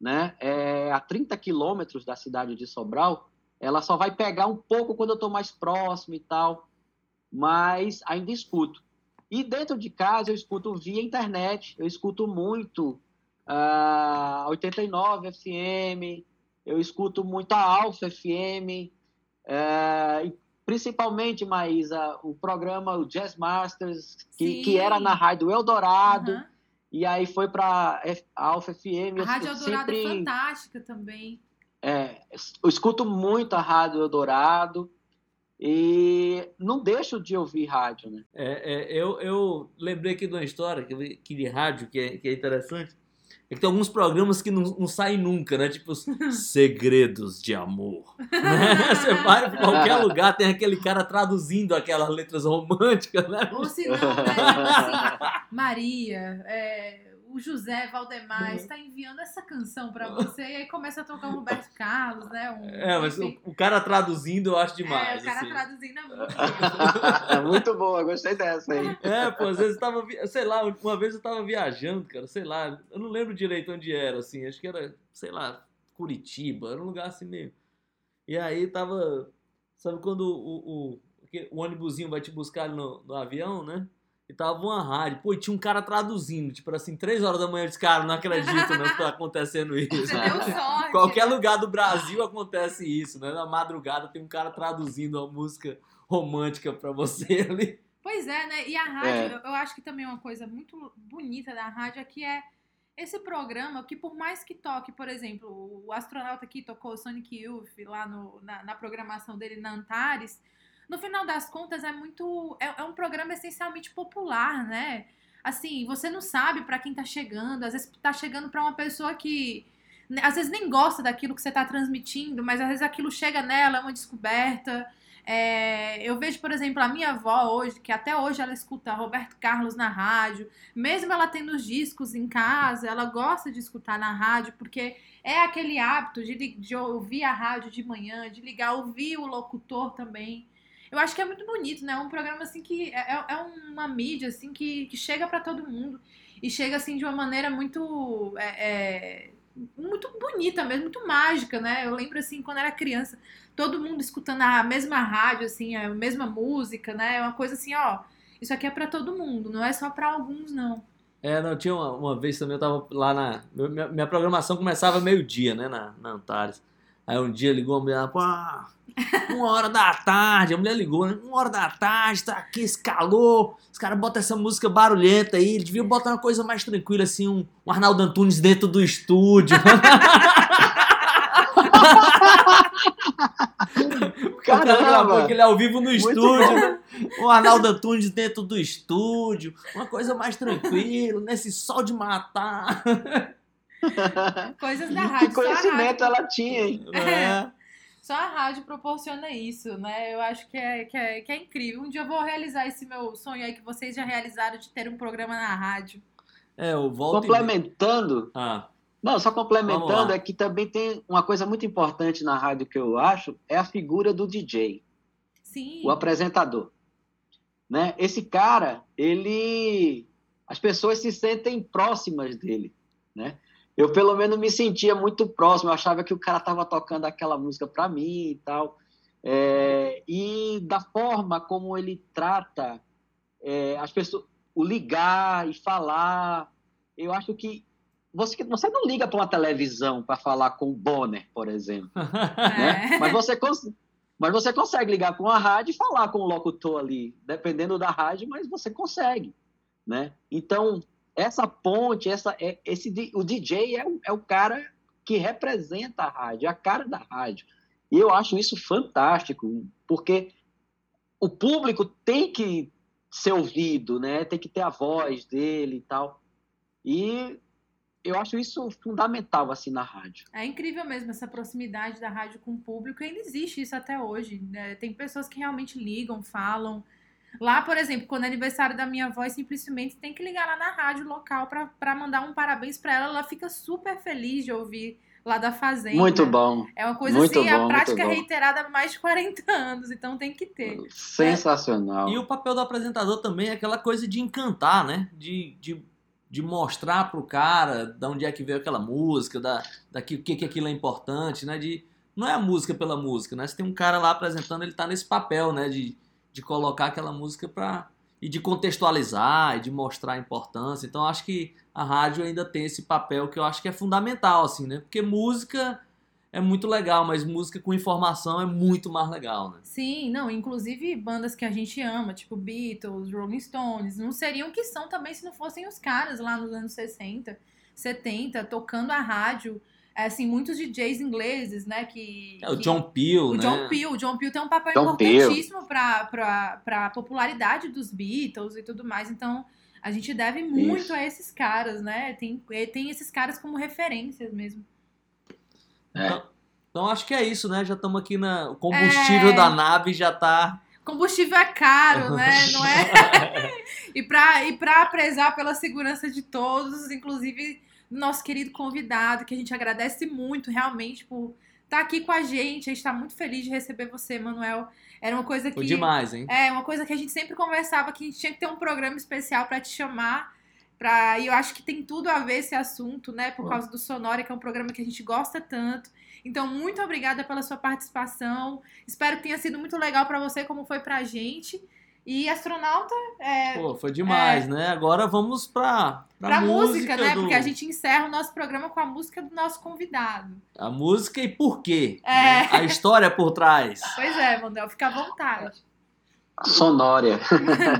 né? É, a 30 quilômetros da cidade de Sobral, ela só vai pegar um pouco quando eu tô mais próximo e tal, mas ainda escuto. E dentro de casa eu escuto via internet, eu escuto muito a 89 FM, eu escuto muito a Alfa FM, eh, e principalmente, Maísa, o programa o Jazz Masters, que, que era na Rádio Eldorado, Aham. e aí foi para a Alfa FM. A eu Rádio Eldorado é sempre, fantástica também. é, eu escuto muito a Rádio Eldorado, e não deixo de ouvir rádio, né? É, é, eu, eu lembrei aqui de uma história que, que de rádio que é, que é interessante. É que tem alguns programas que não, não saem nunca, né? Tipo os Segredos de Amor. né? [LAUGHS] Você vai pra qualquer lugar, tem aquele cara traduzindo aquelas letras românticas, né? Ou se não, né? Assim, Maria, é, o José Valdemar Uhum. está enviando essa canção pra você e aí começa a tocar um Roberto [LAUGHS] Carlos, né? Um, É, mas o, o cara traduzindo eu acho É, demais. o cara assim. traduzindo é muito. [LAUGHS] muito boa, gostei dessa aí. É, pô, às vezes eu tava, sei lá, uma vez eu tava viajando, cara, sei lá, eu não lembro direito onde era, assim, acho que era, sei lá, Curitiba, era um lugar assim meio. E aí tava, sabe quando o, o, o ônibusinho vai te buscar no, no avião, né? E tava uma rádio, pô, e tinha um cara traduzindo, tipo assim, três horas da manhã, eu disse, cara, não acredito, né, que tá acontecendo [LAUGHS] isso. Você deu sorte. Qualquer né? lugar do Brasil acontece isso, né? Na madrugada tem um cara traduzindo uma música romântica pra você [LAUGHS] ali. Pois é, né? E a rádio, É. eu, eu acho que também uma coisa muito bonita da rádio é que é esse programa que, por mais que toque, por exemplo, o astronauta aqui tocou Sonic Youth lá no- na, na programação dele na Antares, no final das contas é muito. É, é um programa essencialmente popular, né? Assim, você não sabe pra quem tá chegando, às vezes tá chegando pra uma pessoa que. né, Às vezes nem gosta daquilo que você tá transmitindo, mas às vezes aquilo chega nela, é uma descoberta. É, eu vejo, por exemplo, a minha avó hoje, que até hoje ela escuta Roberto Carlos na rádio, mesmo ela tendo os discos em casa, ela gosta de escutar na rádio, porque é aquele hábito de, de ouvir a rádio de manhã, de ligar, ouvir o locutor também. Eu acho que é muito bonito, né? É um programa assim que é, é- é uma mídia assim que, que chega pra todo mundo e chega assim de uma maneira muito é, é, muito bonita mesmo, muito mágica, né? Eu lembro assim quando era criança, todo mundo escutando a mesma rádio, assim, a mesma música, né? É uma coisa assim, ó. Isso aqui é pra todo mundo, não é só pra alguns, não. É, não, tinha uma, uma vez também, eu tava lá na. Minha, minha programação começava meio-dia, né, na, na Antares. Aí um dia ligou a mulher, pô, uma hora da tarde, a mulher ligou, né? Uma hora da tarde, tá aqui esse calor, os caras botam essa música barulhenta aí, eles deviam botar uma coisa mais tranquila, assim, um, um Arnaldo Antunes dentro do estúdio. [LAUGHS] O cara gravou Caramba! aquele ao vivo no estúdio, né? O Arnaldo Antunes dentro do estúdio, uma coisa mais tranquila, nesse sol de matar. [LAUGHS] [LAUGHS] Coisas da rádio. Que conhecimento rádio- ela tinha, hein? [LAUGHS] É. Só a rádio proporciona isso, né? Eu acho que é, que, é, que é incrível. Um dia eu vou realizar esse meu sonho aí que vocês já realizaram de ter um programa na rádio. É, o volta e meia- Complementando, Ah, não, só complementando, é que também tem uma coisa muito importante na rádio que eu acho, é a figura do DJ. Sim. o apresentador. Né? Esse cara, ele. As pessoas se sentem próximas dele. Né? Eu, pelo menos, me sentia muito próximo. Eu achava que o cara estava tocando aquela música para mim e tal. É, e da forma como ele trata é, as pessoas, o ligar e falar, eu acho que você, você não liga para uma televisão para falar com o Bonner, por exemplo. [LAUGHS] né? É. Mas, você cons- mas você consegue ligar para uma rádio e falar com o locutor ali, dependendo da rádio, mas você consegue. Né? Então, essa ponte, essa, é, esse, o DJ é, o- é o cara que representa a rádio, é a cara da rádio. E eu acho isso fantástico, porque o público tem que ser ouvido, né? tem que ter a voz dele e tal. E eu acho isso fundamental assim na rádio. É incrível mesmo essa proximidade da rádio com o público. Ainda existe isso até hoje. né? Tem pessoas que realmente ligam, falam. Lá, por exemplo, quando é aniversário da minha avó, simplesmente tem que ligar lá na rádio local pra- pra mandar um parabéns pra ela. Ela fica super feliz de ouvir lá da fazenda. Muito bom, É uma coisa Muito assim, bom, a prática reiterada há mais de 40 anos, então tem que ter. sensacional. E o papel do apresentador também é aquela coisa de encantar, né? De, de, de mostrar pro cara de onde é que veio aquela música, da, daqui, o que, que aquilo é importante, né? De, não é a música pela música, né? Se tem um cara lá apresentando, ele tá nesse papel, né? De, de colocar aquela música pra. e de contextualizar e de mostrar a importância. Então acho que a rádio ainda tem esse papel que eu acho que é fundamental, assim, né? Porque música é muito legal, mas música com informação é muito mais legal, né? Sim, não, inclusive bandas que a gente ama, tipo Beatles, Rolling Stones, não seriam o que são também se não fossem os caras lá nos anos 60, 70, tocando a rádio. É, Assim, muitos DJs ingleses, né, que... É, o que- John Peel, O né? John Peel, o John Peel tem um papel John importantíssimo para a popularidade dos Beatles e tudo mais. Então, a gente deve muito Isso. a esses caras, né? Tem, tem esses caras como referências mesmo. Então acho que é isso, né? Já estamos aqui na. O combustível É. da nave já tá. Combustível é caro, né? [LAUGHS] Não é? [LAUGHS] e para e pra prezar pela segurança de todos, inclusive nosso querido convidado, que a gente agradece muito realmente por estar aqui com a gente. A gente está muito feliz de receber você, Manuel. Era uma coisa que. Foi demais, hein? É, uma coisa que a gente sempre conversava, que a gente tinha que ter um programa especial para te chamar. Pra... E eu acho que tem tudo a ver esse assunto, né? Por causa do Sonora, que é um programa que a gente gosta tanto. Então, muito obrigada pela sua participação. Espero que tenha sido muito legal para você, como foi pra gente. E astronauta, é, Pô, foi demais, né? Agora vamos pra, pra, pra música, né? do- Porque a gente encerra o nosso programa com a música do nosso convidado. A música e por quê? É. né? A história por trás. [LAUGHS] Pois é, Manuel, fica à vontade. Sonória.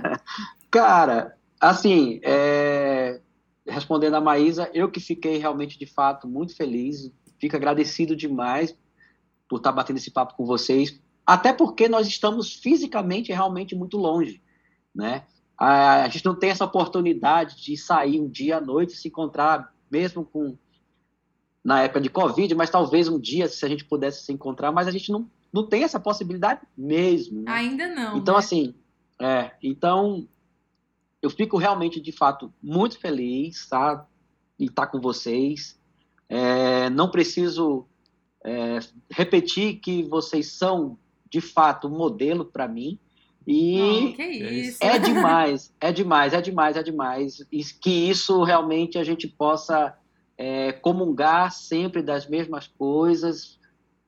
[LAUGHS] Cara, assim, é, respondendo a Maísa, eu que fiquei realmente, de fato, muito feliz, fico agradecido demais por estar batendo esse papo com vocês, até porque nós estamos fisicamente realmente muito longe, né? A, a gente não tem essa oportunidade de sair um dia à noite, se encontrar, mesmo com na época de Covid, mas talvez um dia, se a gente pudesse se encontrar, mas a gente não, não tem essa possibilidade mesmo. né? Ainda não. Então, né? assim, é, então eu fico realmente, de fato, muito feliz, tá? Em estar com vocês. É, não preciso é, repetir que vocês são, de fato, um modelo para mim. E Não, que isso. isso. é [LAUGHS] demais, é demais, é demais, é demais. E que isso realmente a gente possa é, comungar sempre das mesmas coisas.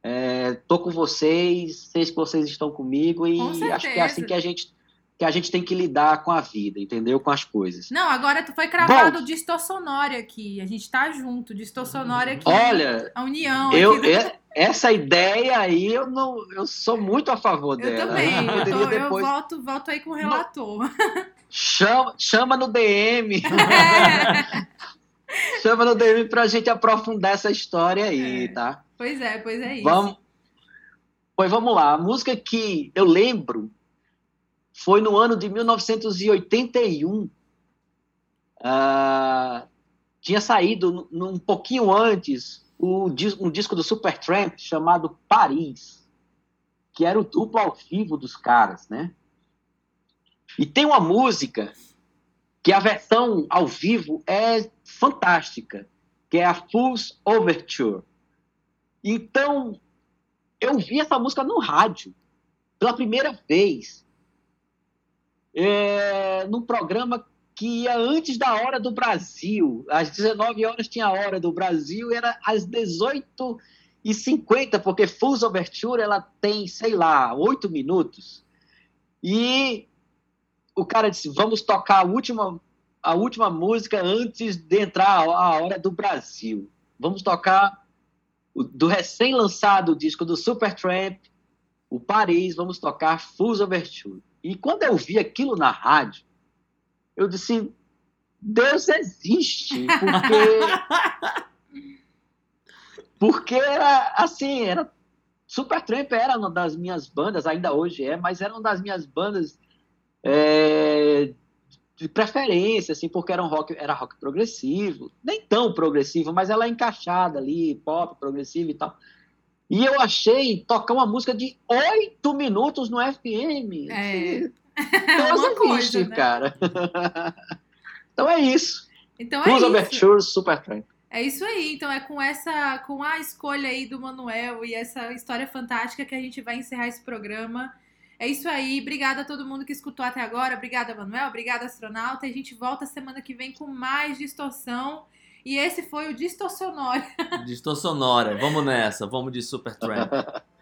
É, tô com vocês, sei que vocês estão comigo e Com acho que é assim que a gente que a gente tem que lidar com a vida, entendeu? Com as coisas. Não, agora tu foi cravado Distorsonória aqui. A gente tá junto. Distorsonória aqui. Olha, A união. eu, aqui do- é- essa ideia aí eu não, eu sou muito a favor Eu dela. também. A gente Eu, tô- eu depois volto, volto aí com o relator. chama, chama no DM, É. [LAUGHS] [LAUGHS] chama no DM pra gente aprofundar essa história aí, É. tá? Pois é, pois é isso. Vamos. Pois vamos lá. A música que eu lembro foi no ano de 1981. Ah, tinha saído um pouquinho antes dis- um disco do Supertramp chamado Paris, que era o duplo ao vivo dos caras, né? E tem uma música que a versão ao vivo é fantástica, que é a Fool's Overture. Então, eu vi essa música no rádio, pela primeira vez, é, num programa que ia antes da hora do Brasil. Às 19 horas tinha a hora do Brasil, era às 18 e 50 porque Fool's Overture ela tem, sei lá, 8 minutos. E o cara disse, vamos tocar a última, a última música antes de entrar a hora do Brasil. Vamos tocar do recém-lançado disco do Supertramp, o Paris, vamos tocar Fools Overture. E quando eu vi aquilo na rádio, eu disse, Deus existe, porque [LAUGHS] porque era assim, era Supertramp era uma das minhas bandas, ainda hoje é, mas era uma das minhas bandas é, de preferência, assim, porque era um rock, era rock progressivo, nem tão progressivo, mas ela é encaixada ali, pop, progressivo e tal. E eu achei tocar uma música de oito minutos no FM. É. Deus É uma coisa, né? cara. então é isso. Então é Fools isso. Overture, Supertramp. É isso aí. Então é com essa, com a escolha aí do Manuel e essa história fantástica que a gente vai encerrar esse programa. É isso aí. Obrigada a todo mundo que escutou até agora. Obrigada, Manuel. Obrigada, astronauta. E a gente volta semana que vem com mais distorção. E esse foi o Distorcionório. Distorcionora. Vamos nessa. Vamos de Supertramp. [LAUGHS]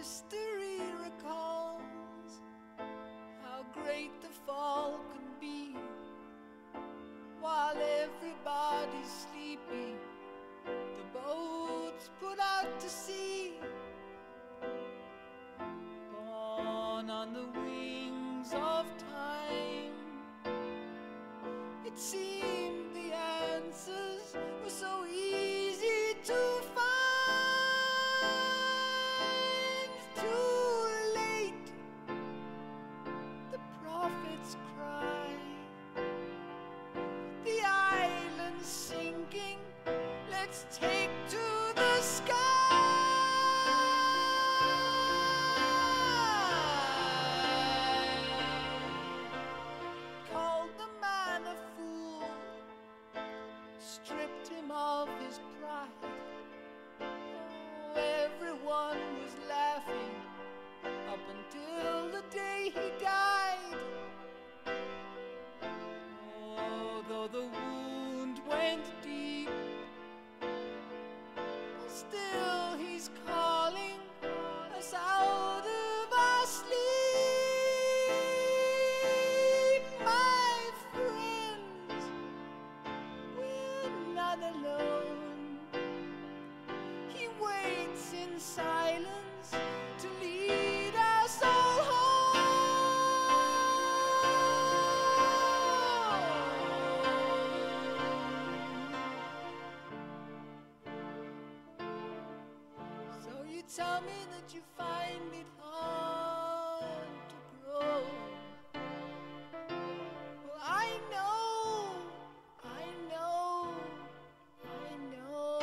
History recalls how great the fall tell me that you find it hard to grow. Well, I know, I know, I know.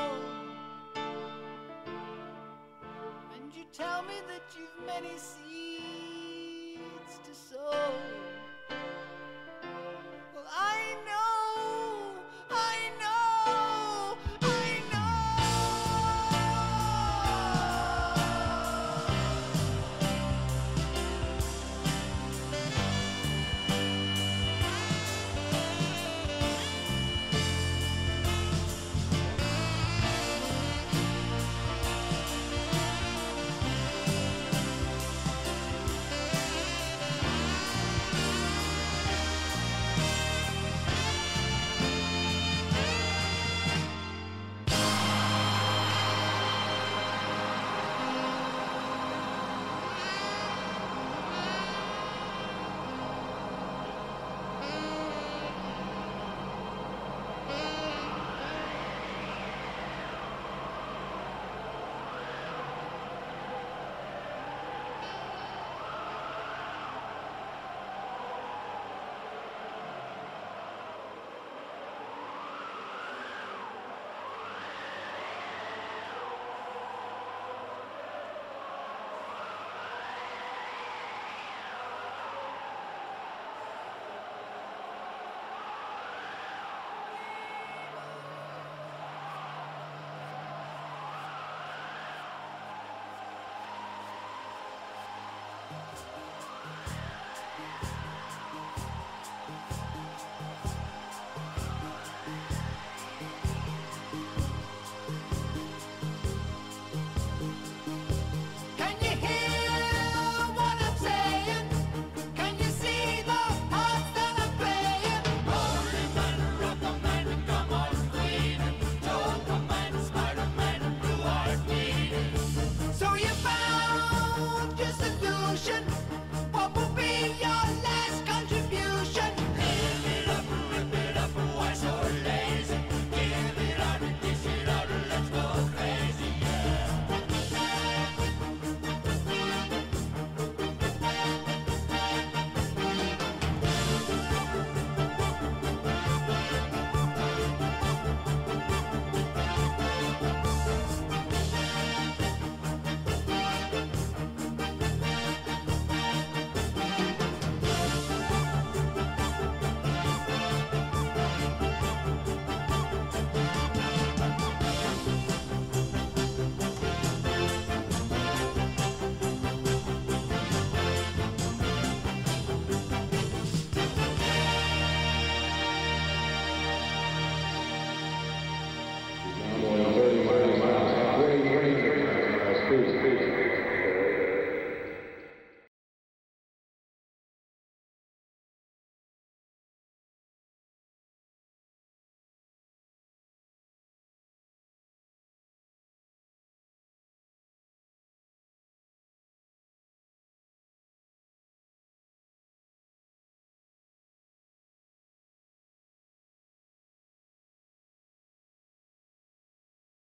And you tell me that you've many seeds